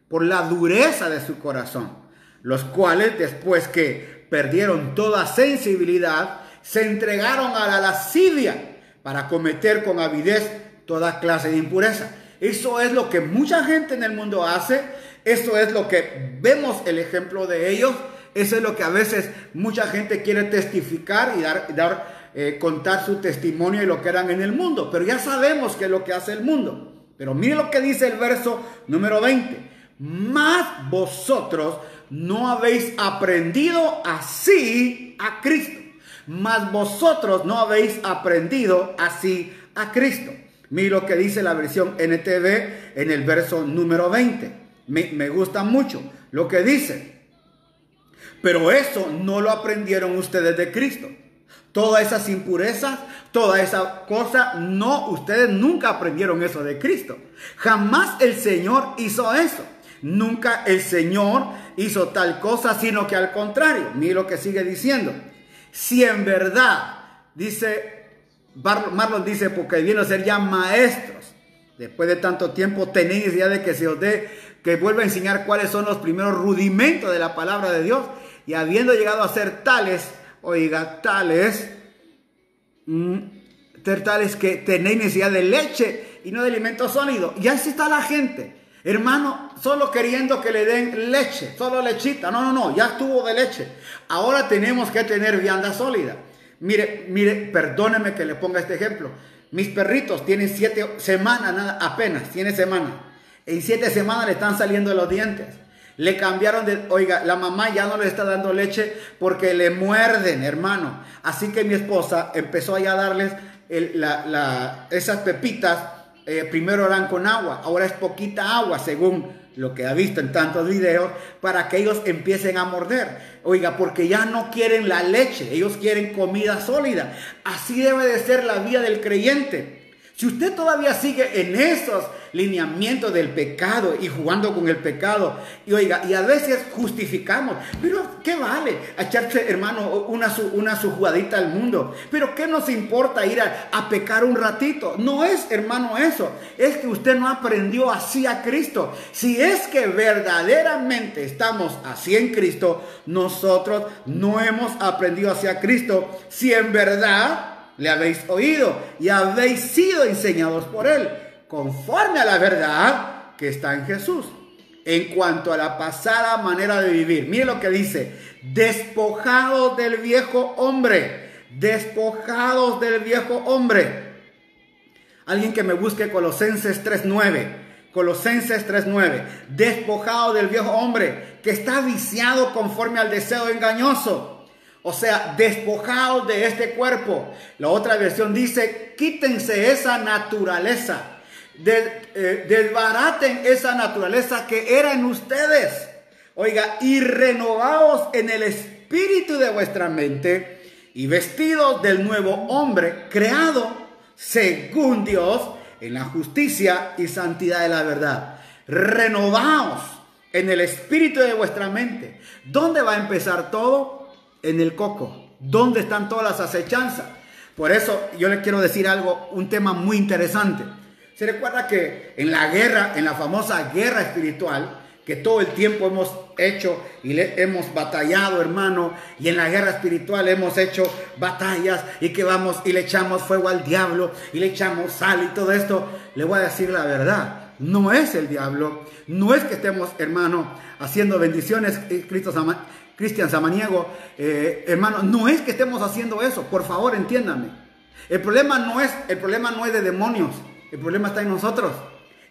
por la dureza de su corazón, los cuales después que perdieron toda sensibilidad, se entregaron a la lascivia para cometer con avidez toda clase de impureza. Eso es lo que mucha gente en el mundo hace. Eso es lo que vemos el ejemplo de ellos. Eso es lo que a veces mucha gente quiere testificar y dar, eh, contar su testimonio y lo que eran en el mundo. Pero ya sabemos qué es lo que hace el mundo. Pero mire lo que dice el verso número 20. Más vosotros no habéis aprendido así a Cristo. mas vosotros no habéis aprendido así a Cristo. Mira lo que dice la versión NTV en el verso número 20. Me, gusta mucho lo que dice. Pero eso no lo aprendieron ustedes de Cristo. Todas esas impurezas, toda esa cosa, no, ustedes nunca aprendieron eso de Cristo. Jamás el Señor hizo eso. Nunca el Señor hizo tal cosa, sino que al contrario. Mira lo que sigue diciendo. Si en verdad, dice, Marlon dice, porque viene a ser ya maestros, después de tanto tiempo tenéis idea de que se os dé, que vuelva a enseñar cuáles son los primeros rudimentos de la palabra de Dios, y habiendo llegado a ser tales, oiga, tales, mm, tales que tenéis necesidad de leche y no de alimento sólido. Y así está la gente. Hermano, solo queriendo que le den leche, solo lechita. No, no, no, ya estuvo de leche. Ahora tenemos que tener vianda sólida. Mire, mire, perdóneme que le ponga este ejemplo. Mis perritos tienen siete semanas, nada, apenas, tiene semana. En siete semanas le están saliendo los dientes. Le cambiaron de, oiga, la mamá ya no le está dando leche porque le muerden, hermano. Así que mi esposa empezó a darles esas pepitas eh, primero eran con agua, ahora es poquita agua, según lo que ha visto en tantos videos, para que ellos empiecen a morder. Oiga, porque ya no quieren la leche, ellos quieren comida sólida. Así debe de ser la vida del creyente. Si usted todavía sigue en esos lineamiento del pecado y jugando con el pecado. Y oiga, y a veces justificamos, pero ¿qué vale echarse, hermano, una, una su jugadita al mundo? Pero ¿qué nos importa ir a, a pecar un ratito? No es, hermano, eso. Es que usted no aprendió así a Cristo. Si es que verdaderamente estamos así en Cristo, nosotros no hemos aprendido así a Cristo. Si en verdad le habéis oído y habéis sido enseñados por Él conforme a la verdad que está en Jesús. En cuanto a la pasada manera de vivir, mire lo que dice, despojados del viejo hombre, despojados del viejo hombre. Alguien que me busque Colosenses 3.9. Colosenses 3.9. Despojado del viejo hombre que está viciado conforme al deseo engañoso. O sea, despojados de este cuerpo. La otra versión dice, quítense esa naturaleza eh, desbaraten esa naturaleza que era en ustedes. Oiga, y renovaos en el espíritu de vuestra mente y vestidos del nuevo hombre creado según Dios en la justicia y santidad de la verdad. Renovaos en el espíritu de vuestra mente. ¿Dónde va a empezar todo? En el coco. ¿Dónde están todas las acechanzas? Por eso yo les quiero decir algo, un tema muy interesante. Se recuerda que en la guerra, en la famosa guerra espiritual, que todo el tiempo hemos hecho y le hemos batallado, hermano, y en la guerra espiritual hemos hecho batallas y que vamos y le echamos fuego al diablo y le echamos sal y todo esto, le voy a decir la verdad, no es el diablo, no es que estemos, hermano, haciendo bendiciones, eh, Cristian Samaniego, eh, hermano, no es que estemos haciendo eso, por favor entiéndame. El problema no es, el problema no es de demonios, el problema está en nosotros.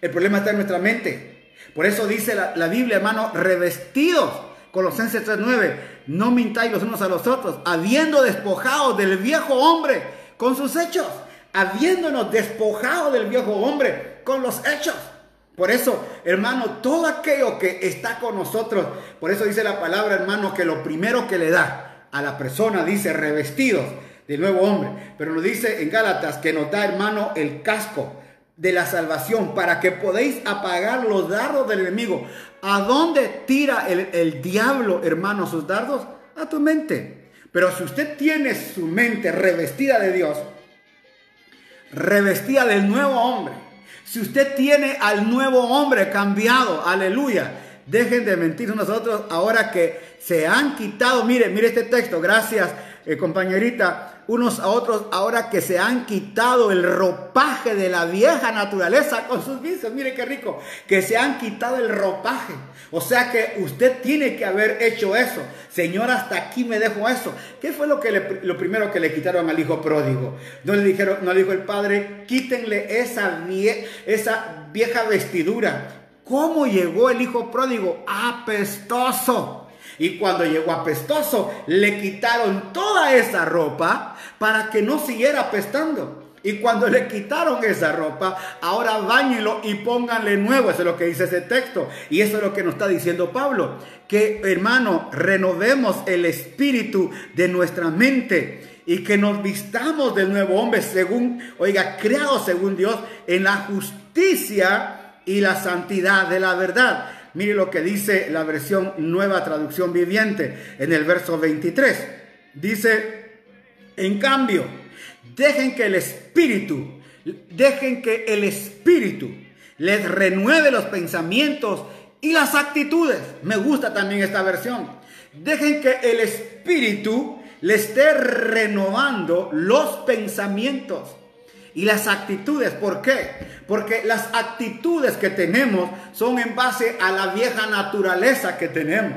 El problema está en nuestra mente. Por eso dice la, Biblia, hermano, revestidos. Colosenses 3.9. No mintáis los unos a los otros, habiendo despojado del viejo hombre con sus hechos. Habiéndonos despojado del viejo hombre con los hechos. Por eso, hermano, todo aquello que está con nosotros, por eso dice la palabra, hermano, que lo primero que le da a la persona, dice, revestidos del nuevo hombre. Pero nos dice en Gálatas que nos da, hermano, el casco de la salvación para que podéis apagar los dardos del enemigo. ¿A dónde tira el, el diablo, hermano, sus dardos? A tu mente. Pero si usted tiene su mente revestida de Dios, revestida del nuevo hombre, si usted tiene al nuevo hombre cambiado, aleluya, dejen de mentir nosotros ahora que se han quitado, mire, mire este texto, gracias eh, compañerita, unos a otros ahora que se han quitado el ropaje de la vieja naturaleza con sus vicios. Mire qué rico, que se han quitado el ropaje. O sea que usted tiene que haber hecho eso. Señor, hasta aquí me dejo eso. ¿Qué fue lo, que lo primero que le quitaron al hijo pródigo? No le dijeron, no le dijo el padre, quítenle esa, esa vieja vestidura. ¿Cómo llegó el hijo pródigo? Apestoso. Y cuando llegó apestoso, le quitaron toda esa ropa para que no siguiera apestando. Y cuando le quitaron esa ropa, ahora bañenlo y pónganle nuevo. Eso es lo que dice ese texto. Y eso es lo que nos está diciendo Pablo. Que hermano, renovemos el espíritu de nuestra mente y que nos vistamos del nuevo hombre según, oiga, creado según Dios en la justicia y la santidad de la verdad. Mire lo que dice la versión nueva traducción viviente en el verso 23. Dice, en cambio, dejen que el Espíritu, dejen que el Espíritu les renueve los pensamientos y las actitudes. Me gusta también esta versión. Dejen que el Espíritu le esté renovando los pensamientos y las actitudes. ¿Por qué? Porque las actitudes que tenemos son en base a la vieja naturaleza que tenemos.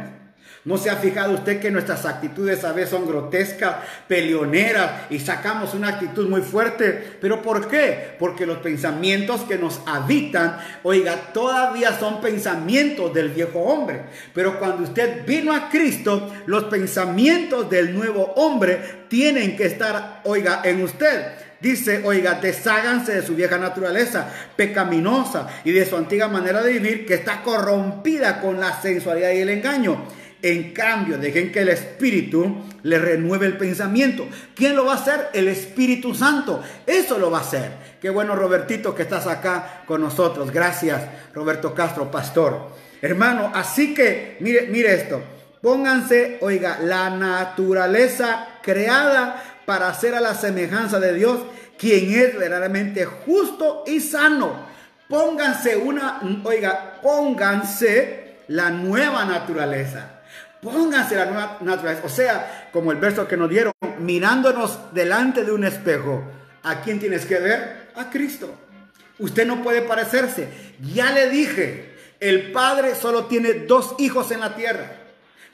¿No se ha fijado usted que nuestras actitudes a veces son grotescas, peleoneras y sacamos una actitud muy fuerte? ¿Pero por qué? Porque los pensamientos que nos habitan, oiga, todavía son pensamientos del viejo hombre. Pero cuando usted vino a Cristo, los pensamientos del nuevo hombre tienen que estar, oiga, en usted. Dice, oiga, desháganse de su vieja naturaleza pecaminosa y de su antigua manera de vivir que está corrompida con la sensualidad y el engaño. En cambio, dejen que el Espíritu le renueve el pensamiento. ¿Quién lo va a hacer? El Espíritu Santo. Eso lo va a hacer. Qué bueno, Robertito, que estás acá con nosotros. Gracias, Roberto Castro, pastor. Hermano, así que, mire, mire esto. Pónganse, oiga, la naturaleza creada para hacer a la semejanza de Dios, quien es verdaderamente justo y sano. Pónganse una, oiga, pónganse la nueva naturaleza. Pónganse la nueva naturaleza. O sea, como el verso que nos dieron, mirándonos delante de un espejo. ¿A quién tienes que ver? A Cristo. Usted no puede parecerse. Ya le dije, el Padre solo tiene dos hijos en la tierra.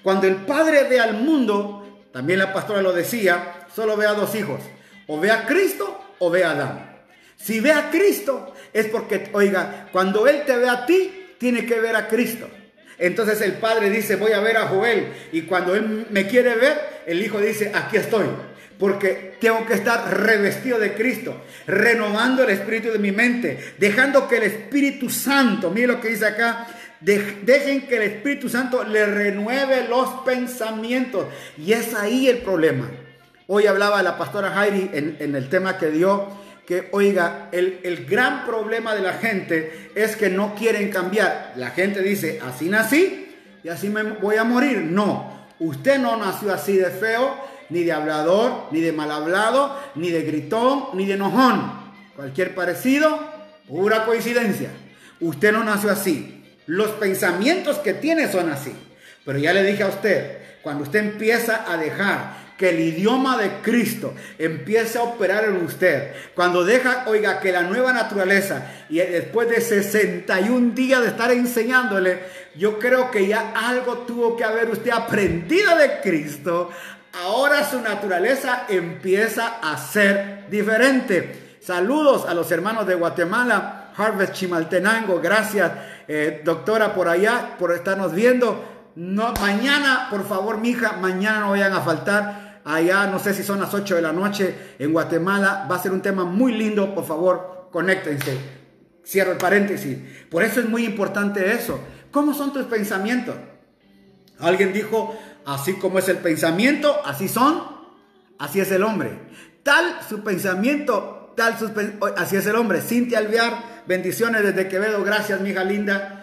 Cuando el Padre ve al mundo, también la pastora lo decía, solo ve a dos hijos. O ve a Cristo o ve a Adán. Si ve a Cristo es porque, oiga, cuando Él te ve a ti, tiene que ver a Cristo. Entonces el padre dice, voy a ver a Joel. Y cuando él me quiere ver, el hijo dice, aquí estoy. Porque tengo que estar revestido de Cristo, renovando el espíritu de mi mente, dejando que el Espíritu Santo, mire lo que dice acá, dejen que el Espíritu Santo le renueve los pensamientos. Y es ahí el problema. Hoy hablaba la pastora Jairi en, el tema que dio, que oiga, el, el, gran problema de la gente es que no quieren cambiar. La gente dice, así nací y así me voy a morir. No, usted no nació así de feo, ni de hablador, ni de mal hablado, ni de gritón, ni de enojón. Cualquier parecido, pura coincidencia. Usted no nació así. Los pensamientos que tiene son así. Pero ya le dije a usted, cuando usted empieza a dejar que el idioma de Cristo empiece a operar en usted. Cuando deja, oiga, que la nueva naturaleza, y después de 61 días de estar enseñándole, yo creo que ya algo tuvo que haber usted aprendido de Cristo. Ahora su naturaleza empieza a ser diferente. Saludos a los hermanos de Guatemala, Harvest Chimaltenango. Gracias, eh, doctora, por allá, por estarnos viendo. No, mañana, por favor, mija, mañana no vayan a faltar allá, no sé si son las 8 de la noche en Guatemala. Va a ser un tema muy lindo, por favor, conéctense. Cierro el paréntesis. Por eso es muy importante eso. ¿Cómo son tus pensamientos? Alguien dijo, así como es el pensamiento, así son, así es el hombre. Tal su pensamiento, tal así es el hombre. Cintia Alvear, bendiciones desde Quevedo, gracias, mi hija linda.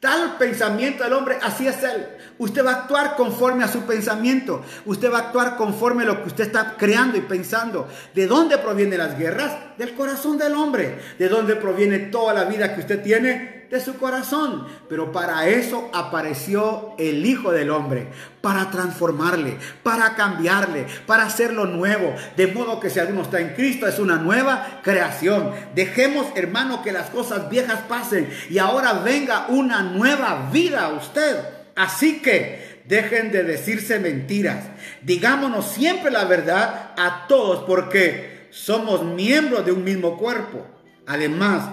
Tal pensamiento del hombre, así es él. Usted va a actuar conforme a su pensamiento. Usted va a actuar conforme a lo que usted está creando y pensando. ¿De dónde provienen las guerras? Del corazón del hombre. ¿De dónde proviene toda la vida que usted tiene? De su corazón. Pero para eso apareció el Hijo del Hombre. Para transformarle, para cambiarle, para hacerlo nuevo. De modo que si alguno está en Cristo es una nueva creación. Dejemos, hermano, que las cosas viejas pasen y ahora venga una nueva vida a usted. Así que dejen de decirse mentiras. Digámonos siempre la verdad a todos porque somos miembros de un mismo cuerpo. Además,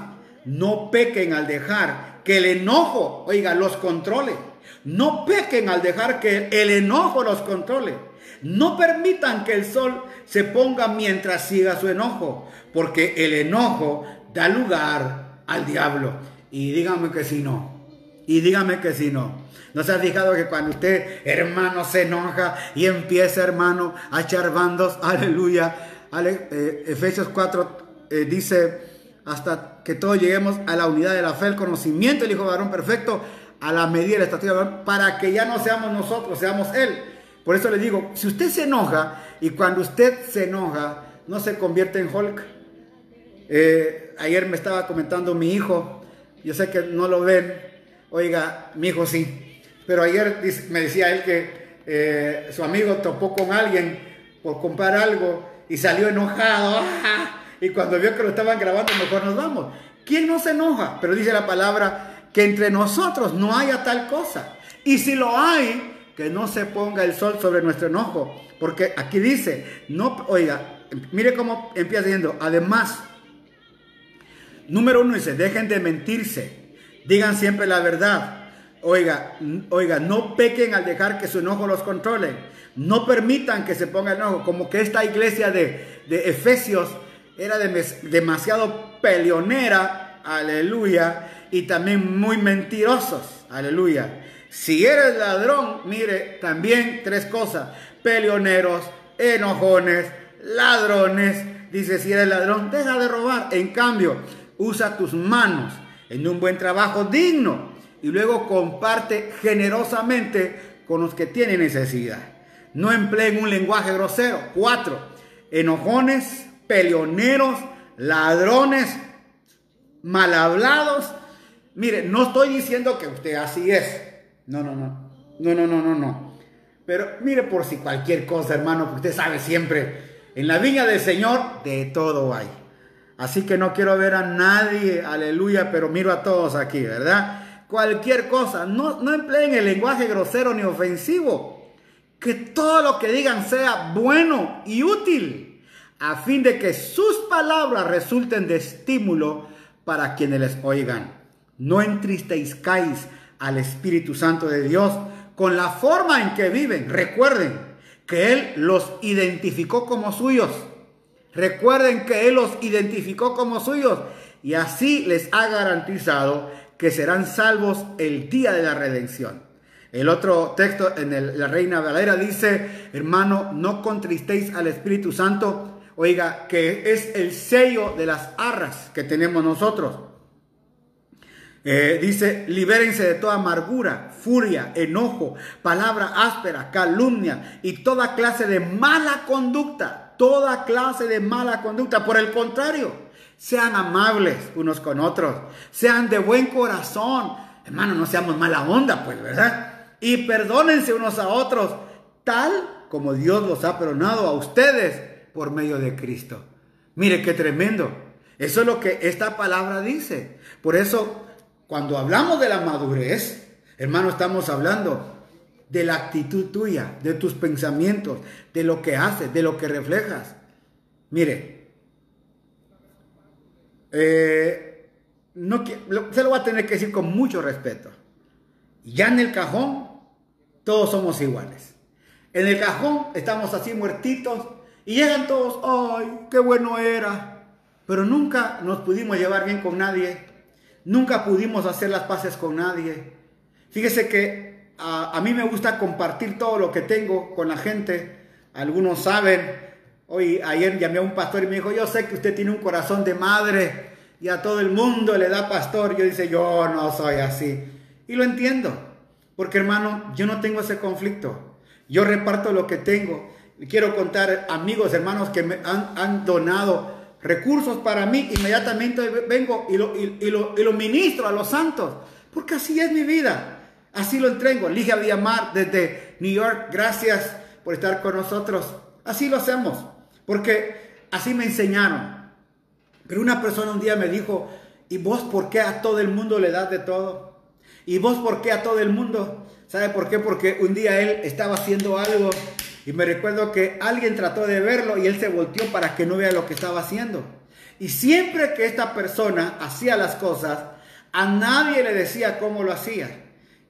no pequen al dejar que el enojo, oiga, los controle. no pequen al dejar que el enojo los controle. No permitan que el sol se ponga mientras siga su enojo, porque el enojo da lugar al diablo. Y dígame que si no. Y dígame que si no. ¿No se ha fijado que cuando usted, hermano, se enoja y empieza, hermano, a echar bandos, aleluya, eh, Efesios 4 eh, dice, hasta que todos lleguemos a la unidad de la fe, el conocimiento del Hijo varón perfecto, a la medida de la estatura varón, para que ya no seamos nosotros, seamos Él. Por eso le digo, si usted se enoja y cuando usted se enoja, no se convierte en Hulk. Eh, ayer me estaba comentando mi hijo, yo sé que no lo ven, oiga, mi hijo sí, pero ayer me decía él que eh, su amigo topó con alguien por comprar algo y salió enojado. Y cuando vio que lo estaban grabando, mejor nos vamos. ¿Quién no se enoja? Pero dice la palabra que entre nosotros no haya tal cosa. Y si lo hay, que no se ponga el sol sobre nuestro enojo. Porque aquí dice, no, oiga, mire cómo empieza diciendo, además, número uno dice, dejen de mentirse, digan siempre la verdad Oiga, oiga, no pequen al dejar que su enojo los controle. No permitan que se ponga el enojo. Como que esta iglesia de, Efesios era demasiado peleonera, aleluya, y también muy mentirosos, aleluya. Si eres ladrón, mire, también tres cosas, peleoneros, enojones, ladrones. Dice, si eres ladrón, deja de robar. En cambio, usa tus manos en un buen trabajo digno y luego comparte generosamente con los que tienen necesidad. No empleen un lenguaje grosero. Cuatro, enojones, peleoneros, ladrones, mal hablados. Mire, no estoy diciendo que usted así es. No, no, no. No, no, no, no, no. Pero mire por si cualquier cosa, hermano, que usted sabe siempre, en la viña del Señor de todo hay. Así que no quiero ver a nadie, aleluya, pero miro a todos aquí, ¿verdad? cualquier cosa. No, no empleen el lenguaje grosero ni ofensivo. Que todo lo que digan sea bueno y útil, a fin de que sus palabras resulten de estímulo para quienes les oigan. No entristezcáis al Espíritu Santo de Dios con la forma en que viven. Recuerden que Él los identificó como suyos. Recuerden que Él los identificó como suyos y así les ha garantizado que serán salvos el día de la redención. El otro texto en la Reina Valera dice, hermano, no contristéis al Espíritu Santo, oiga, que es el sello de las arras que tenemos nosotros. Eh, dice, libérense de toda amargura, furia, enojo, palabra áspera, calumnia y toda clase de mala conducta, toda clase de mala conducta. Por el contrario, sean amables unos con otros. Sean de buen corazón. Hermano, no seamos mala onda, pues, ¿verdad? Y perdónense unos a otros, tal como Dios los ha perdonado a ustedes por medio de Cristo. Mire qué tremendo. Eso es lo que esta palabra dice. Por eso, cuando hablamos de la madurez, hermano, estamos hablando de la actitud tuya, de tus pensamientos, de lo que haces, de lo que reflejas. Mire, eh, no, se lo voy a tener que decir con mucho respeto. Ya en el cajón, todos somos iguales. En el cajón estamos así muertitos y llegan todos, ay, qué bueno era. Pero nunca nos pudimos llevar bien con nadie. Nunca pudimos hacer las paces con nadie. Fíjese que a, mí me gusta compartir todo lo que tengo con la gente. Algunos saben, Hoy, ayer llamé a un pastor y me dijo, yo sé que usted tiene un corazón de madre y a todo el mundo le da pastor. Yo dice, yo no soy así. Y lo entiendo, porque hermano, yo no tengo ese conflicto. Yo reparto lo que tengo. Quiero contar amigos, hermanos que me han, donado recursos para mí. Inmediatamente vengo y lo, y, lo, y lo ministro a los santos, porque así es mi vida. Así lo entrego. Ligia Villamar desde New York, gracias por estar con nosotros. Así lo hacemos. Porque así me enseñaron. Pero una persona un día me dijo, ¿y vos por qué a todo el mundo le das de todo? ¿Y vos por qué a todo el mundo? ¿Sabe por qué? Porque un día él estaba haciendo algo y me recuerdo que alguien trató de verlo y él se volteó para que no vea lo que estaba haciendo. Y siempre que esta persona hacía las cosas, a nadie le decía cómo lo hacía.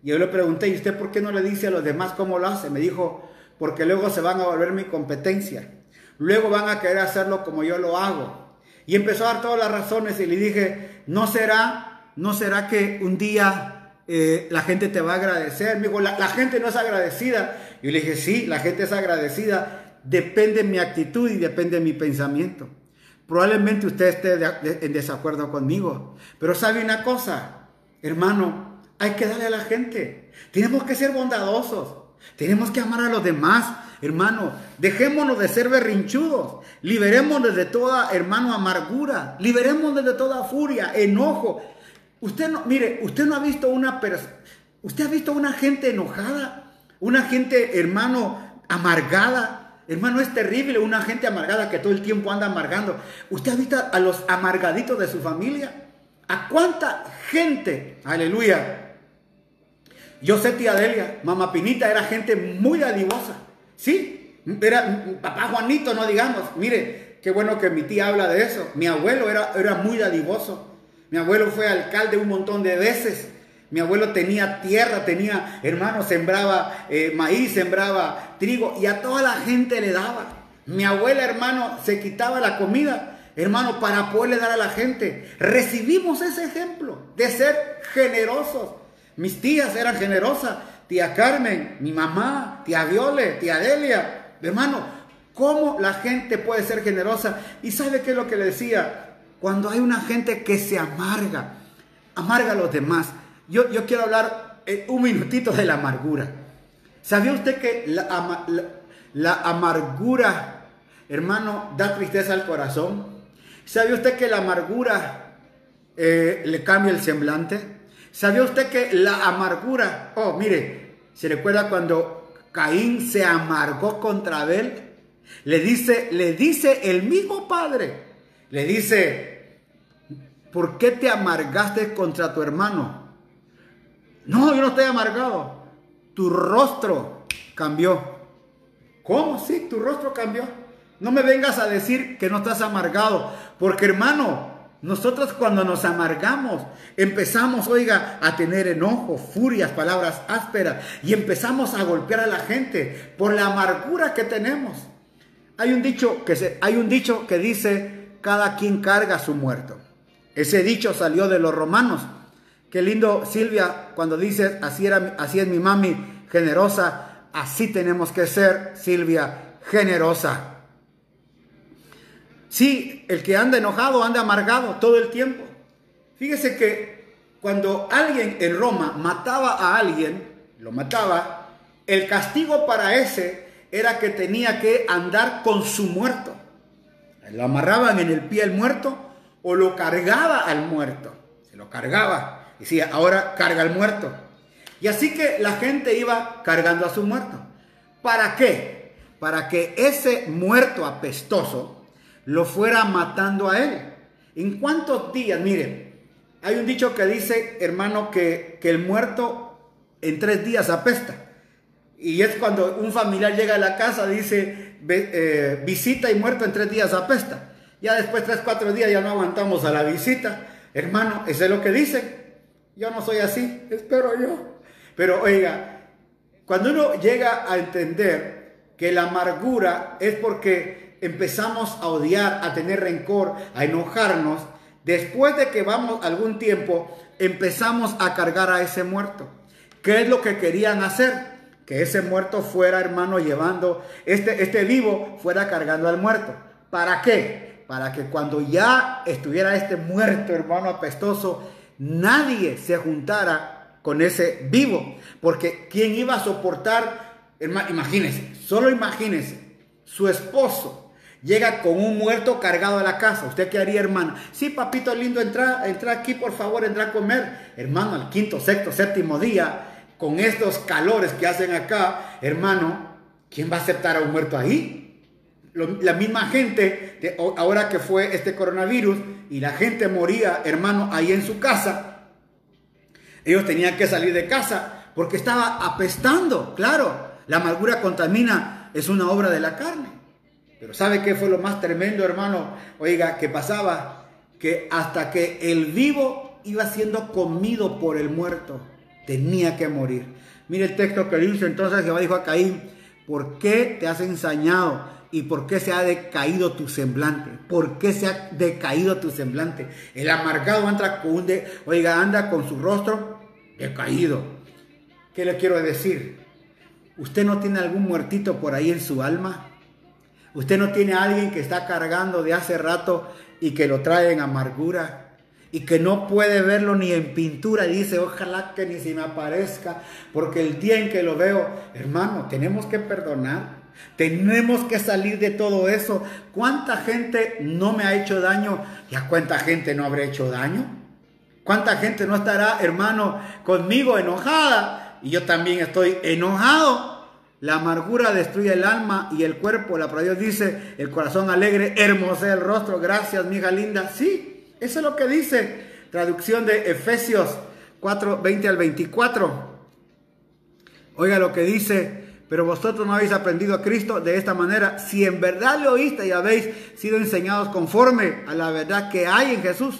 Y yo le pregunté, ¿y usted por qué no le dice a los demás cómo lo hace? Me dijo, porque luego se van a volver mi competencia. Luego van a querer hacerlo como yo lo hago. Y empezó a dar todas las razones y le dije, ¿no será, no será que un día eh, la gente te va a agradecer? Me la gente no es agradecida. Yo le dije, sí, la gente es agradecida. Depende de mi actitud y depende de mi pensamiento. Probablemente usted esté en desacuerdo conmigo. Pero sabe una cosa, hermano, hay que darle a la gente. Tenemos que ser bondadosos. Tenemos que amar a los demás. Hermano, dejémonos de ser berrinchudos. Liberémonos de toda, hermano, amargura. Liberémonos de toda furia, enojo. Usted no, mire, usted no ha visto una persona, usted ha visto una gente enojada, una gente, hermano, amargada. Hermano, es terrible una gente amargada que todo el tiempo anda amargando. ¿Usted ha visto a los amargaditos de su familia? ¿A cuánta gente, aleluya? Yo sé, tía Delia, mamá Pinita era gente muy dadivosa. Sí, era papá Juanito, no digamos. Mire, qué bueno que mi tía habla de eso. Mi abuelo era, era muy dadivoso. Mi abuelo fue alcalde un montón de veces. Mi abuelo tenía tierra, tenía, hermano, sembraba eh, maíz, sembraba trigo y a toda la gente le daba. Mi abuela, hermano, se quitaba la comida, hermano, para poderle dar a la gente. Recibimos ese ejemplo de ser generosos. Mis tías eran generosas. Tía Carmen, mi mamá, tía Viole, tía Delia. Hermano, ¿cómo la gente puede ser generosa? Y sabe qué es lo que le decía. Cuando hay una gente que se amarga, amarga a los demás. Yo, yo quiero hablar eh, un minutito de la amargura. ¿Sabía usted que la, amargura, hermano, da tristeza al corazón? ¿Sabía usted que la amargura eh, le cambia el semblante? ¿Sabía usted que la amargura, oh, mire, se recuerda cuando Caín se amargó contra Abel? Le dice, le dice el mismo padre, le dice, ¿por qué te amargaste contra tu hermano? No, yo no estoy amargado. Tu rostro cambió. ¿Cómo? Sí, tu rostro cambió. No me vengas a decir que no estás amargado, porque hermano, nosotros cuando nos amargamos, empezamos, oiga, a tener enojo, furias, palabras ásperas y empezamos a golpear a la gente por la amargura que tenemos. Hay un dicho que, se, hay un dicho que dice, cada quien carga su muerto. Ese dicho salió de los romanos. Qué lindo Silvia cuando dice, así, era, así es mi mami generosa, así tenemos que ser, Silvia, generosa. Sí, el que anda enojado anda amargado todo el tiempo. Fíjese que cuando alguien en Roma mataba a alguien, lo mataba, el castigo para ese era que tenía que andar con su muerto. Lo amarraban en el pie al muerto o lo cargaba al muerto. Se lo cargaba. Decía, ahora carga al muerto. Y así que la gente iba cargando a su muerto. ¿Para qué? Para que ese muerto apestoso lo fuera matando a él. ¿En cuántos días? Miren, hay un dicho que dice, hermano, que, el muerto en tres días apesta. Y es cuando un familiar llega a la casa, dice, eh, visita y muerto en tres días apesta. Ya después, tres, cuatro días, ya no aguantamos a la visita. Hermano, eso es lo que dicen. Yo no soy así, espero yo. Pero oiga, cuando uno llega a entender que la amargura es porque empezamos a odiar, a tener rencor, a enojarnos, después de que vamos algún tiempo, empezamos a cargar a ese muerto. ¿Qué es lo que querían hacer? Que ese muerto fuera, hermano, llevando, este, este vivo fuera cargando al muerto. ¿Para qué? Para que cuando ya estuviera este muerto, hermano apestoso, nadie se juntara con ese vivo. Porque ¿quién iba a soportar? Imagínense, solo imagínense, su esposo llega con un muerto cargado a la casa. ¿Usted qué haría, hermano? Sí, papito lindo, entra, entra aquí, por favor, entra a comer. Hermano, al quinto, sexto, séptimo día, con estos calores que hacen acá, hermano, ¿quién va a aceptar a un muerto ahí? La misma gente, de, ahora que fue este coronavirus y la gente moría, hermano, ahí en su casa, ellos tenían que salir de casa porque estaba apestando, claro. La amargura contamina, es una obra de la carne. Pero ¿sabe qué fue lo más tremendo, hermano? Oiga, que pasaba que hasta que el vivo iba siendo comido por el muerto. tenía que morir. Mire el texto que dice, entonces Jehová dijo a Caín, ¿por qué te has ensañado? ¿Y por qué se ha decaído tu semblante? ¿Por qué se ha decaído tu semblante? El amargado anda con, oiga, anda con su rostro decaído. ¿Qué le quiero decir? ¿Usted no tiene algún muertito por ahí en su alma? ¿Usted no tiene a alguien que está cargando de hace rato y que lo trae en amargura? y que no puede verlo ni en pintura. Y dice, ojalá que ni se me aparezca, porque el día en que lo veo, hermano, tenemos que perdonar. Tenemos que salir de todo eso. ¿Cuánta gente no me ha hecho daño? ¿Y a cuánta gente no habrá hecho daño? ¿Cuánta gente no estará, hermano, conmigo enojada? Y yo también estoy enojado. La amargura destruye el alma y el cuerpo. La palabra Dios dice, el corazón alegre hermosea el rostro. Gracias, mi hija linda. Sí, eso es lo que dice. Traducción de Efesios 4, 20 al 24. Oiga lo que dice. Pero vosotros no habéis aprendido a Cristo de esta manera. Si en verdad le oíste y habéis sido enseñados conforme a la verdad que hay en Jesús,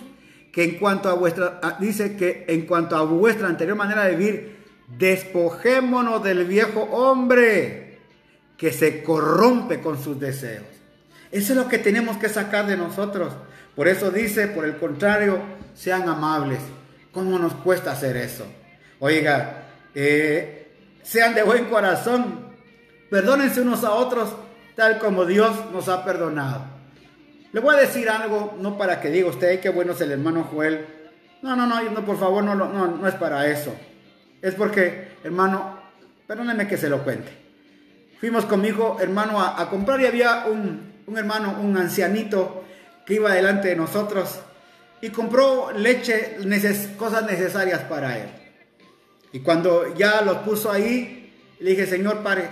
que en cuanto a vuestra, dice que en cuanto a vuestra anterior manera de vivir, despojémonos del viejo hombre que se corrompe con sus deseos. Eso es lo que tenemos que sacar de nosotros. Por eso dice, por el contrario, sean amables. ¿Cómo nos cuesta hacer eso? Oiga, eh, sean de buen corazón, perdónense unos a otros tal como Dios nos ha perdonado. Le voy a decir algo, no para que diga usted, qué bueno es el hermano Joel. No, no, no, no por favor, no, no, no es para eso. Es porque, hermano, perdóneme que se lo cuente. Fuimos con mi hijo, hermano, a, comprar y había un, un hermano, un ancianito, que iba delante de nosotros y compró leche, cosas necesarias para él. Y cuando ya los puso ahí, le dije, Señor, pare,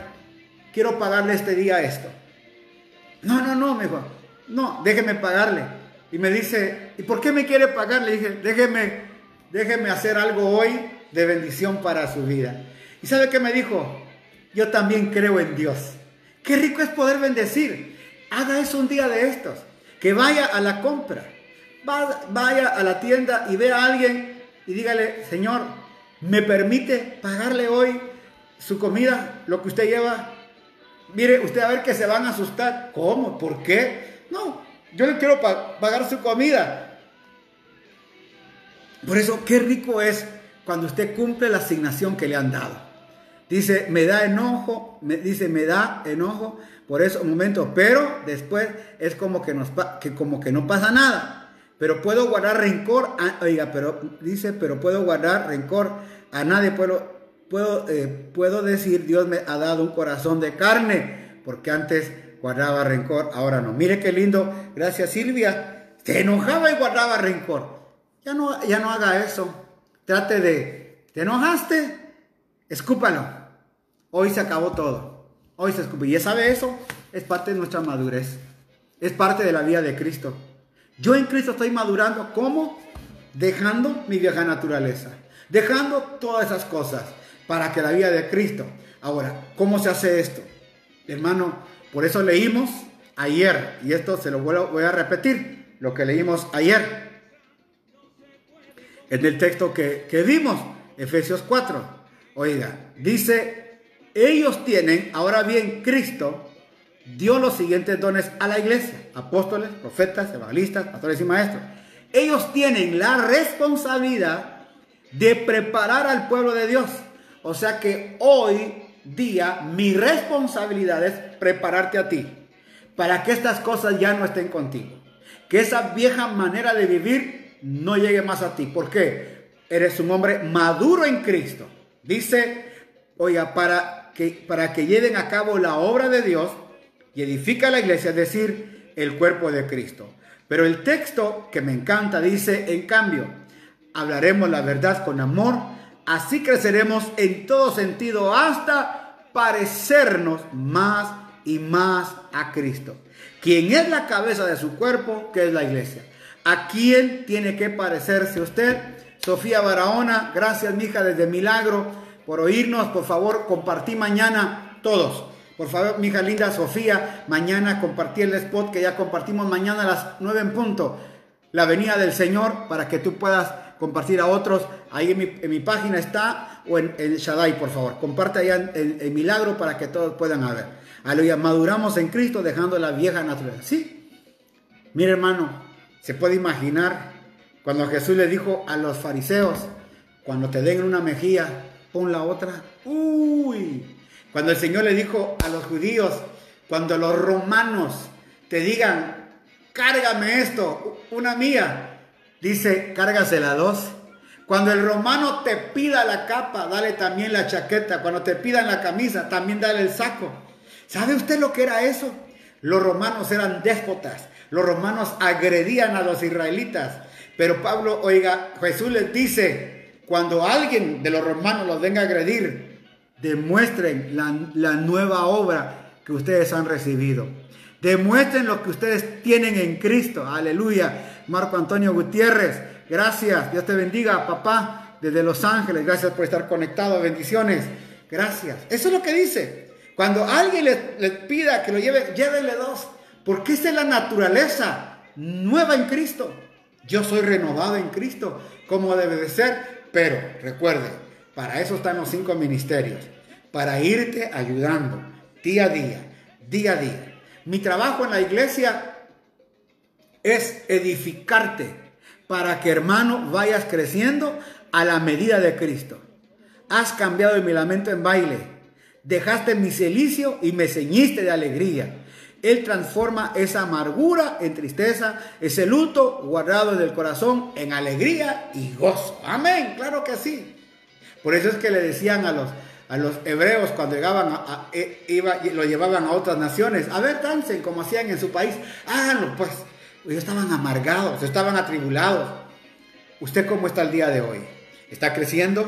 quiero pagarle este día esto. No, no, no, me dijo, no, déjeme pagarle. Y me dice, ¿y por qué me quiere pagar? Le dije, déjeme, déjeme hacer algo hoy de bendición para su vida. ¿Y sabe qué me dijo? Yo también creo en Dios. Qué rico es poder bendecir. Haga eso un día de estos que vaya a la compra, vaya a la tienda y vea a alguien y dígale, Señor, ¿me permite pagarle hoy su comida, lo que usted lleva? Mire, usted a ver que se van a asustar. ¿Cómo? ¿Por qué? No, yo le quiero pagar su comida. Por eso, qué rico es cuando usted cumple la asignación que le han dado. Dice, me da enojo, dice, me da enojo por eso, un momento, pero después es como que, que como que no pasa nada. Pero puedo guardar rencor, oiga, pero dice, pero puedo guardar rencor a nadie. Puedo, puedo, eh, puedo decir, Dios me ha dado un corazón de carne, porque antes guardaba rencor, ahora no. Mire qué lindo, gracias Silvia, se enojaba y guardaba rencor. Ya no, ya no haga eso. Trate de, ¿te enojaste? Escúpalo. Hoy se acabó todo. Hoy se escupe. Y ya sabe eso, es parte de nuestra madurez. Es parte de la vida de Cristo. Yo en Cristo estoy madurando. ¿Cómo? Dejando mi vieja naturaleza. Dejando todas esas cosas para que la vida de Cristo. Ahora, ¿cómo se hace esto? Hermano, por eso leímos ayer, y esto se lo voy a repetir, lo que leímos ayer. En el texto que, que vimos, Efesios 4. Oiga, dice ellos tienen, ahora bien, Cristo dio los siguientes dones a la iglesia, apóstoles, profetas, evangelistas, pastores y maestros. Ellos tienen la responsabilidad de preparar al pueblo de Dios. O sea que hoy día mi responsabilidad es prepararte a ti para que estas cosas ya no estén contigo. Que esa vieja manera de vivir no llegue más a ti. ¿Por qué? Eres un hombre maduro en Cristo. Dice, oiga, para que, para que lleven a cabo la obra de Dios y edifica la iglesia, es decir, el cuerpo de Cristo. Pero el texto que me encanta dice, en cambio, hablaremos la verdad con amor, así creceremos en todo sentido hasta parecernos más y más a Cristo, quien es la cabeza de su cuerpo, que es la iglesia. ¿A quién tiene que parecerse usted? Sofía Barahona, gracias mija desde Milagro por oírnos. Por favor, compartí mañana todos. Por favor, mi hija linda Sofía, mañana compartí el spot que ya compartimos mañana a las 9 en punto. La venida del Señor para que tú puedas compartir a otros. Ahí en mi, página está. o en, el Shaddai, por favor. Comparte allá el, milagro para que todos puedan ver. Aleluya, maduramos en Cristo dejando la vieja naturaleza. Sí. Mire hermano, se puede imaginar cuando Jesús le dijo a los fariseos, cuando te den una mejilla, pon la otra. Uy. Cuando el Señor le dijo a los judíos, cuando los romanos te digan, cárgame esto, una mía, dice, cárgasela dos. Cuando el romano te pida la capa, dale también la chaqueta. Cuando te pidan la camisa, también dale el saco. ¿Sabe usted lo que era eso? Los romanos eran déspotas. Los romanos agredían a los israelitas. Pero Pablo, oiga, Jesús les dice, cuando alguien de los romanos los venga a agredir, demuestren la, la nueva obra que ustedes han recibido. Demuestren lo que ustedes tienen en Cristo. Aleluya. Marco Antonio Gutiérrez, gracias. Dios te bendiga, papá, desde Los Ángeles. Gracias por estar conectado. Bendiciones. Gracias. Eso es lo que dice. Cuando alguien les, pida que lo lleve, llévenle dos. Porque esa es la naturaleza nueva en Cristo. Yo soy renovado en Cristo, como debe de ser. Pero recuerde, para eso están los cinco ministerios. Para irte ayudando día a día, día a día. Mi trabajo en la iglesia es edificarte para que hermano vayas creciendo a la medida de Cristo. Has cambiado mi lamento en baile, dejaste mi celicio y me ceñiste de alegría. Él transforma esa amargura en tristeza, ese luto guardado en el corazón en alegría y gozo. Amén, claro que sí. Por eso es que le decían a los, a los hebreos cuando llegaban a, e, lo llevaban a otras naciones, a ver, dancen como hacían en su país, háganlo pues. Estaban amargados, estaban atribulados. ¿Usted cómo está el día de hoy? ¿Está creciendo?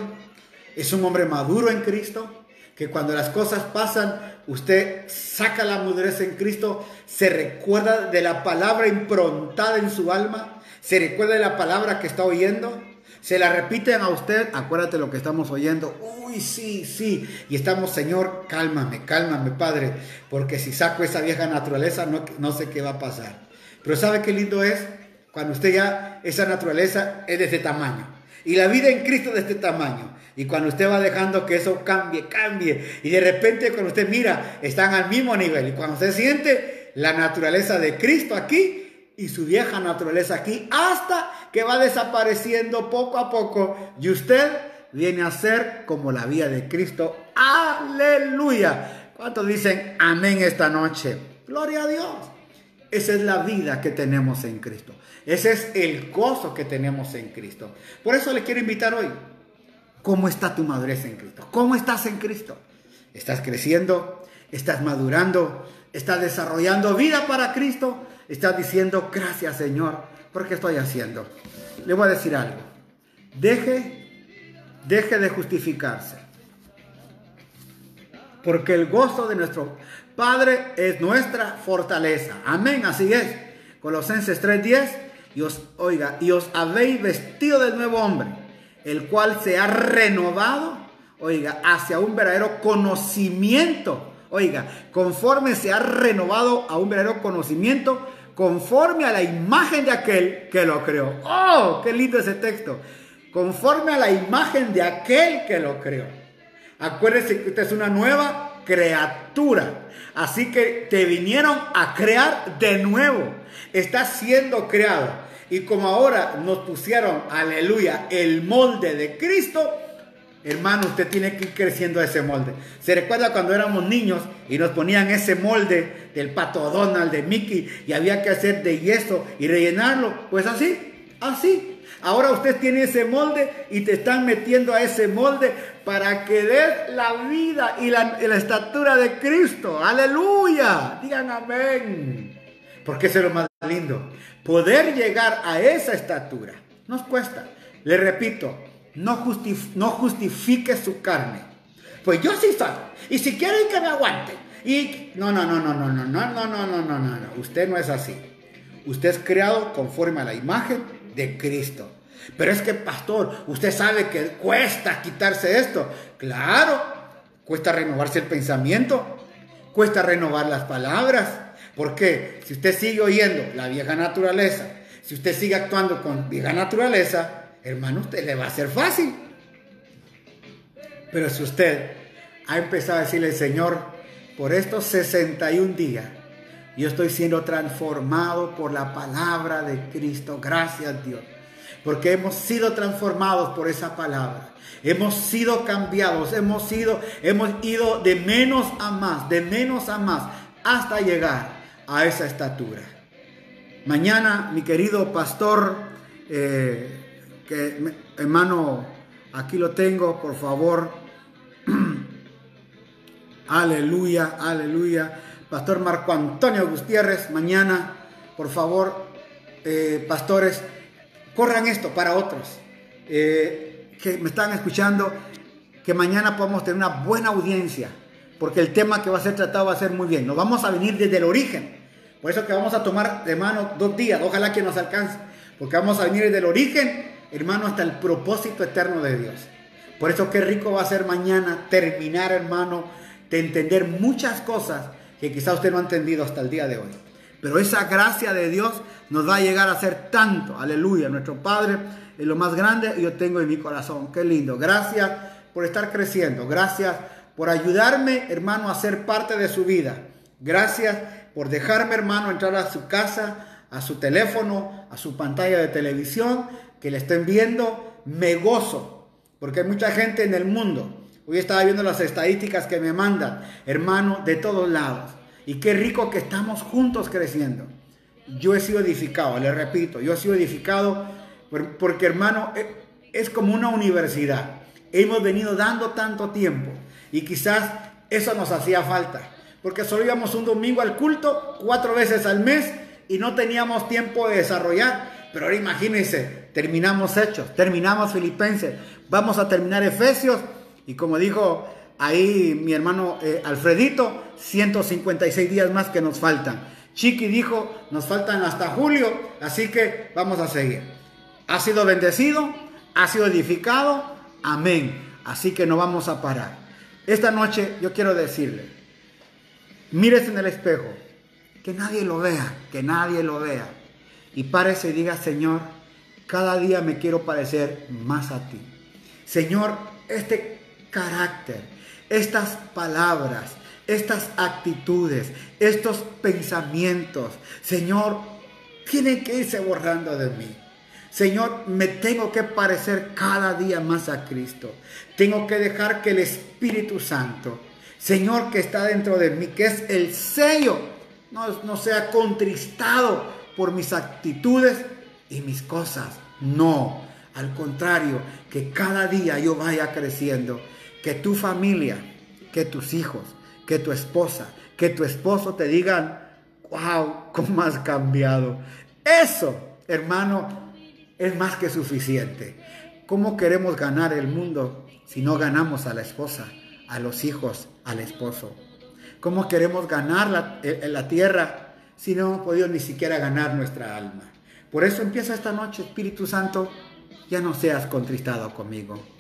¿Es un hombre maduro en Cristo? que cuando las cosas pasan, usted saca la madurez en Cristo, se recuerda de la palabra improntada en su alma, se recuerda de la palabra que está oyendo, se la repiten a usted, acuérdate lo que estamos oyendo, uy, sí, sí, y estamos, Señor, cálmame, cálmame, Padre, porque si saco esa vieja naturaleza, no sé qué va a pasar. Pero ¿sabe qué lindo es? Cuando usted ya, esa naturaleza es de este tamaño. Y la vida en Cristo de este tamaño. Y cuando usted va dejando que eso cambie, cambie. Y de repente cuando usted mira, están al mismo nivel. Y cuando usted siente la naturaleza de Cristo aquí y su vieja naturaleza aquí, hasta que va desapareciendo poco a poco. Y usted viene a ser como la vida de Cristo. Aleluya. ¿Cuántos dicen amén esta noche? Gloria a Dios. Esa es la vida que tenemos en Cristo. Ese es el gozo que tenemos en Cristo. Por eso le quiero invitar hoy. ¿Cómo está tu madurez en Cristo? ¿Cómo estás en Cristo? ¿Estás creciendo? ¿Estás madurando? ¿Estás desarrollando vida para Cristo? ¿Estás diciendo, gracias Señor, por qué estoy haciendo? Le voy a decir algo. Deje, deje de justificarse. Porque el gozo de nuestro Padre es nuestra fortaleza. Amén, así es. Colosenses 3:10 y os, oiga, y os habéis vestido del nuevo hombre, el cual se ha renovado, oiga, hacia un verdadero conocimiento. Oiga, conforme se ha renovado a un verdadero conocimiento, conforme a la imagen de aquel que lo creó. ¡Oh, qué lindo ese texto! Conforme a la imagen de aquel que lo creó. Acuérdese que usted es una nueva criatura. Así que te vinieron a crear de nuevo. Está siendo creado. Y como ahora nos pusieron, aleluya, el molde de Cristo, hermano, usted tiene que ir creciendo ese molde. ¿Se recuerda cuando éramos niños y nos ponían ese molde del pato Donald, de Mickey, y había que hacer de yeso y rellenarlo? Pues así, así. Ahora usted tiene ese molde y te están metiendo a ese molde para que des la vida y la, estatura de Cristo. Aleluya. Digan amén. Porque eso es lo más lindo. Poder llegar a esa estatura nos cuesta. Le repito, no, justifique su carne. Pues yo sí soy. Y si quieren que me aguante. Y no, no, no, no, no, no, no, no, no, no, no, no. Usted no es así. Usted es creado conforme a la imagen de Cristo. Pero es que, pastor, usted sabe que cuesta quitarse esto. Claro, cuesta renovarse el pensamiento, cuesta renovar las palabras, porque si usted sigue oyendo la vieja naturaleza, si usted sigue actuando con vieja naturaleza, hermano, usted le va a ser fácil. Pero si usted ha empezado a decirle, Señor, por estos 61 días, yo estoy siendo transformado por la palabra de Cristo. Gracias Dios. Porque hemos sido transformados por esa palabra. Hemos sido cambiados. Hemos sido, hemos ido de menos a más, de menos a más, hasta llegar a esa estatura. Mañana, mi querido pastor, eh, que hermano, aquí lo tengo, por favor. aleluya, aleluya. Pastor Marco Antonio Gutiérrez, mañana, por favor, eh, pastores, corran esto para otros eh, que me están escuchando, que mañana podamos tener una buena audiencia, porque el tema que va a ser tratado va a ser muy bien. Nos vamos a venir desde el origen. Por eso que vamos a tomar, hermano, dos días, ojalá que nos alcance, porque vamos a venir desde el origen, hermano, hasta el propósito eterno de Dios. Por eso qué rico va a ser mañana terminar, hermano, de entender muchas cosas que quizá usted no ha entendido hasta el día de hoy. Pero esa gracia de Dios nos va a llegar a ser tanto. Aleluya. Nuestro Padre es lo más grande y yo tengo en mi corazón. Qué lindo. Gracias por estar creciendo. Gracias por ayudarme, hermano, a ser parte de su vida. Gracias por dejarme, hermano, entrar a su casa, a su teléfono, a su pantalla de televisión, que le estén viendo. Me gozo, porque hay mucha gente en el mundo Hoy estaba viendo las estadísticas que me mandan, hermano, de todos lados. Y qué rico que estamos juntos creciendo. Yo he sido edificado, le repito, yo he sido edificado porque, hermano, e, es como una universidad. Hemos venido dando tanto tiempo y quizás eso nos hacía falta. Porque solo íbamos un domingo al culto, cuatro veces al mes, y no teníamos tiempo de desarrollar. Pero ahora imagínense, terminamos Hechos, terminamos Filipenses, vamos a terminar Efesios y como dijo ahí mi hermano eh, Alfredito, 156 días más que nos faltan. Chiqui dijo, nos faltan hasta julio, así que vamos a seguir. Ha sido bendecido, ha sido edificado, amén. Así que no vamos a parar. Esta noche yo quiero decirle, mírese en el espejo, que nadie lo vea, que nadie lo vea. Y párese y diga, Señor, cada día me quiero parecer más a ti. Señor, este carácter, estas palabras, estas actitudes, estos pensamientos, Señor, tienen que irse borrando de mí. Señor, me tengo que parecer cada día más a Cristo. Tengo que dejar que el Espíritu Santo, Señor, que está dentro de mí, que es el sello, no, no sea contristado por mis actitudes y mis cosas. No, al contrario, que cada día yo vaya creciendo que tu familia, que tus hijos, que tu esposa, que tu esposo te digan, wow, cómo has cambiado. Eso, hermano, es más que suficiente. ¿Cómo queremos ganar el mundo si no ganamos a la esposa, a los hijos, al esposo? ¿Cómo queremos ganar la, eh, la tierra si no hemos podido ni siquiera ganar nuestra alma? Por eso empieza esta noche, Espíritu Santo, ya no seas contristado conmigo.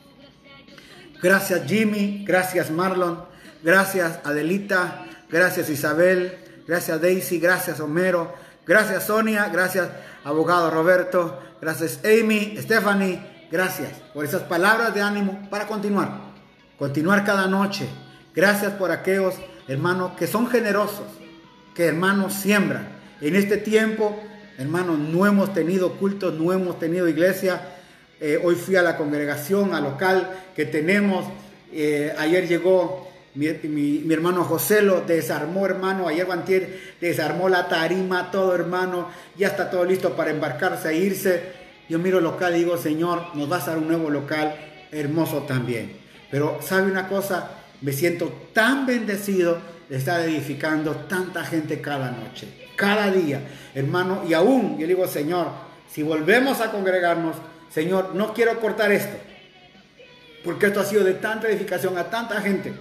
Gracias Jimmy, gracias Marlon, gracias Adelita, gracias Isabel, gracias Daisy, gracias Homero, gracias Sonia, gracias abogado Roberto, gracias Amy, Stephanie, gracias por esas palabras de ánimo para continuar, continuar cada noche. Gracias por aquellos hermanos que son generosos, que hermanos siembran. En este tiempo, hermanos, no hemos tenido cultos, no hemos tenido iglesia, eh, hoy fui a la congregación, al local que tenemos. Eh, ayer llegó mi, hermano José, lo desarmó, hermano. Ayer Bantier desarmó la tarima, todo, hermano. Ya está todo listo para embarcarse e irse. Yo miro el local y digo, Señor, nos vas a dar un nuevo local hermoso también. Pero, ¿sabe una cosa? Me siento tan bendecido de estar edificando tanta gente cada noche, cada día, hermano. Y aún, yo digo, Señor, si volvemos a congregarnos, Señor, no quiero cortar esto, porque esto ha sido de tanta edificación a tanta gente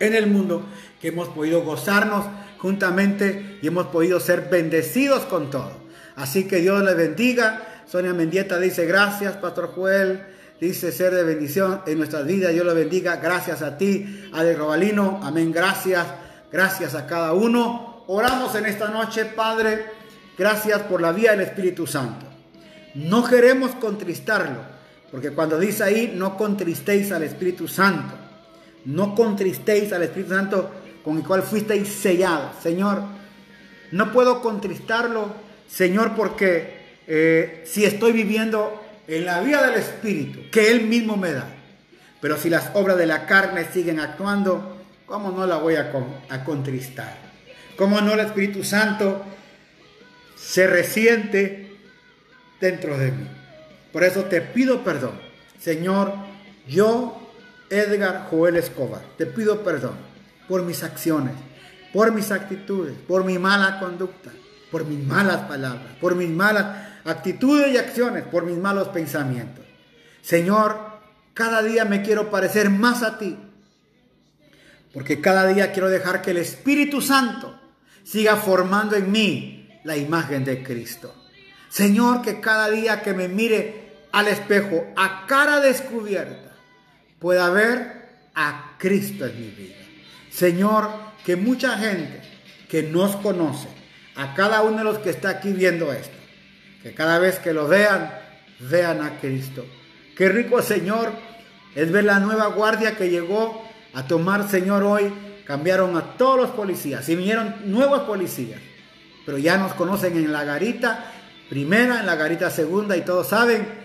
en el mundo que hemos podido gozarnos juntamente y hemos podido ser bendecidos con todo. Así que Dios les bendiga. Sonia Mendieta dice gracias, Pastor Joel. Dice ser de bendición en nuestras vidas. Dios le bendiga. Gracias a ti, Ale Robalino. Amén. Gracias. Gracias a cada uno. Oramos en esta noche, Padre. Gracias por la vía del Espíritu Santo. No queremos contristarlo, Porque cuando dice ahí, no contristéis al Espíritu Santo, no contristéis al Espíritu Santo con el cual fuisteis sellados. Señor, no puedo contristarlo, Señor, porque eh, si estoy viviendo en la vida del Espíritu, que Él mismo me da, pero si las obras de la carne siguen actuando, ¿cómo no la voy a, a contristar? ¿Cómo no el Espíritu Santo se resiente dentro de mí? Por eso te pido perdón. Señor, yo, Edgar Joel Escobar, te pido perdón por mis acciones, por mis actitudes, por mi mala conducta, por mis malas palabras, por mis malas actitudes y acciones, por mis malos pensamientos. Señor, cada día me quiero parecer más a ti, porque cada día quiero dejar que el Espíritu Santo siga formando en mí la imagen de Cristo. Señor, que cada día que me mire al espejo a cara descubierta, pueda ver a Cristo en mi vida. Señor, que mucha gente que nos conoce, a cada uno de los que está aquí viendo esto, que cada vez que lo vean, vean a Cristo. Qué rico, Señor, es ver la nueva guardia que llegó a tomar, Señor, hoy. Cambiaron a todos los policías y vinieron nuevos policías, pero ya nos conocen en la garita primera, en la garita segunda y todos saben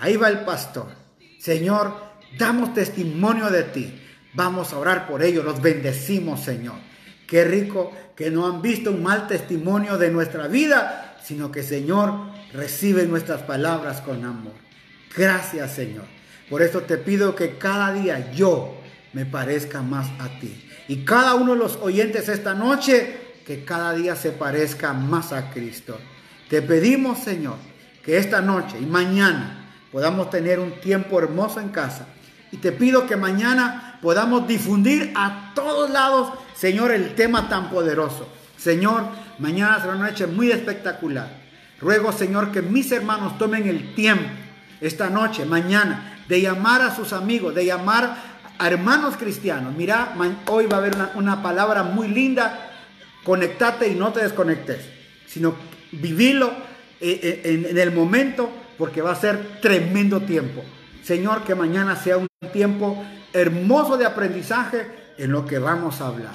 Ahí va el pastor. Señor, damos testimonio de ti. Vamos a orar por ellos. Los bendecimos, Señor. Qué rico que no han visto un mal testimonio de nuestra vida, sino que, Señor, reciben nuestras palabras con amor. Gracias, Señor. Por eso te pido que cada día yo me parezca más a ti. Y cada uno de los oyentes esta noche, que cada día se parezca más a Cristo. Te pedimos, Señor, que esta noche y mañana podamos tener un tiempo hermoso en casa. Y te pido que mañana podamos difundir a todos lados, Señor, el tema tan poderoso. Señor, mañana será una noche muy espectacular. Ruego, Señor, que mis hermanos tomen el tiempo esta noche, mañana, de llamar a sus amigos, de llamar a hermanos cristianos. Mira, hoy va a haber una, palabra muy linda. Conectate y no te desconectes, sino vivilo eh, eh, en el momento porque va a ser tremendo tiempo. Señor, que mañana sea un tiempo hermoso de aprendizaje en lo que vamos a hablar.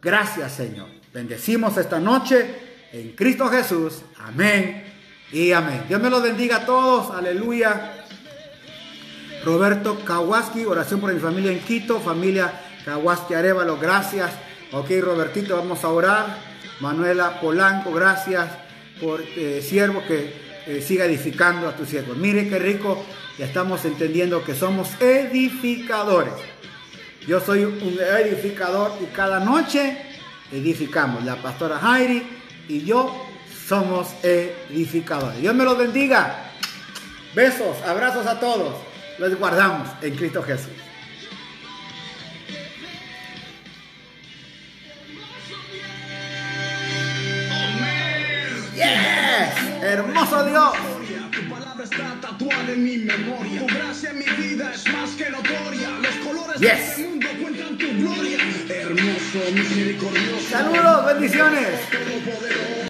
Gracias, Señor. Bendecimos esta noche en Cristo Jesús. Amén y amén. Dios me los bendiga a todos. Aleluya. Roberto Kawaski, oración por mi familia en Quito, familia Kawaski Arevalo, gracias. Ok, Robertito, vamos a orar. Manuela Polanco, gracias por eh, siervo que eh, siga edificando a tus siervos. Mire qué rico, ya estamos entendiendo que somos edificadores. Yo soy un edificador y cada noche edificamos. La pastora Jairi y yo somos edificadores. Dios me los bendiga. Besos, abrazos a todos. Los guardamos en Cristo Jesús. Hermoso Dios. Tu palabra está tatuada en mi memoria. Tu gracia en mi vida es más que notoria. Los colores de este mundo cuentan tu gloria. Hermoso, misericordioso. Saludos, bendiciones.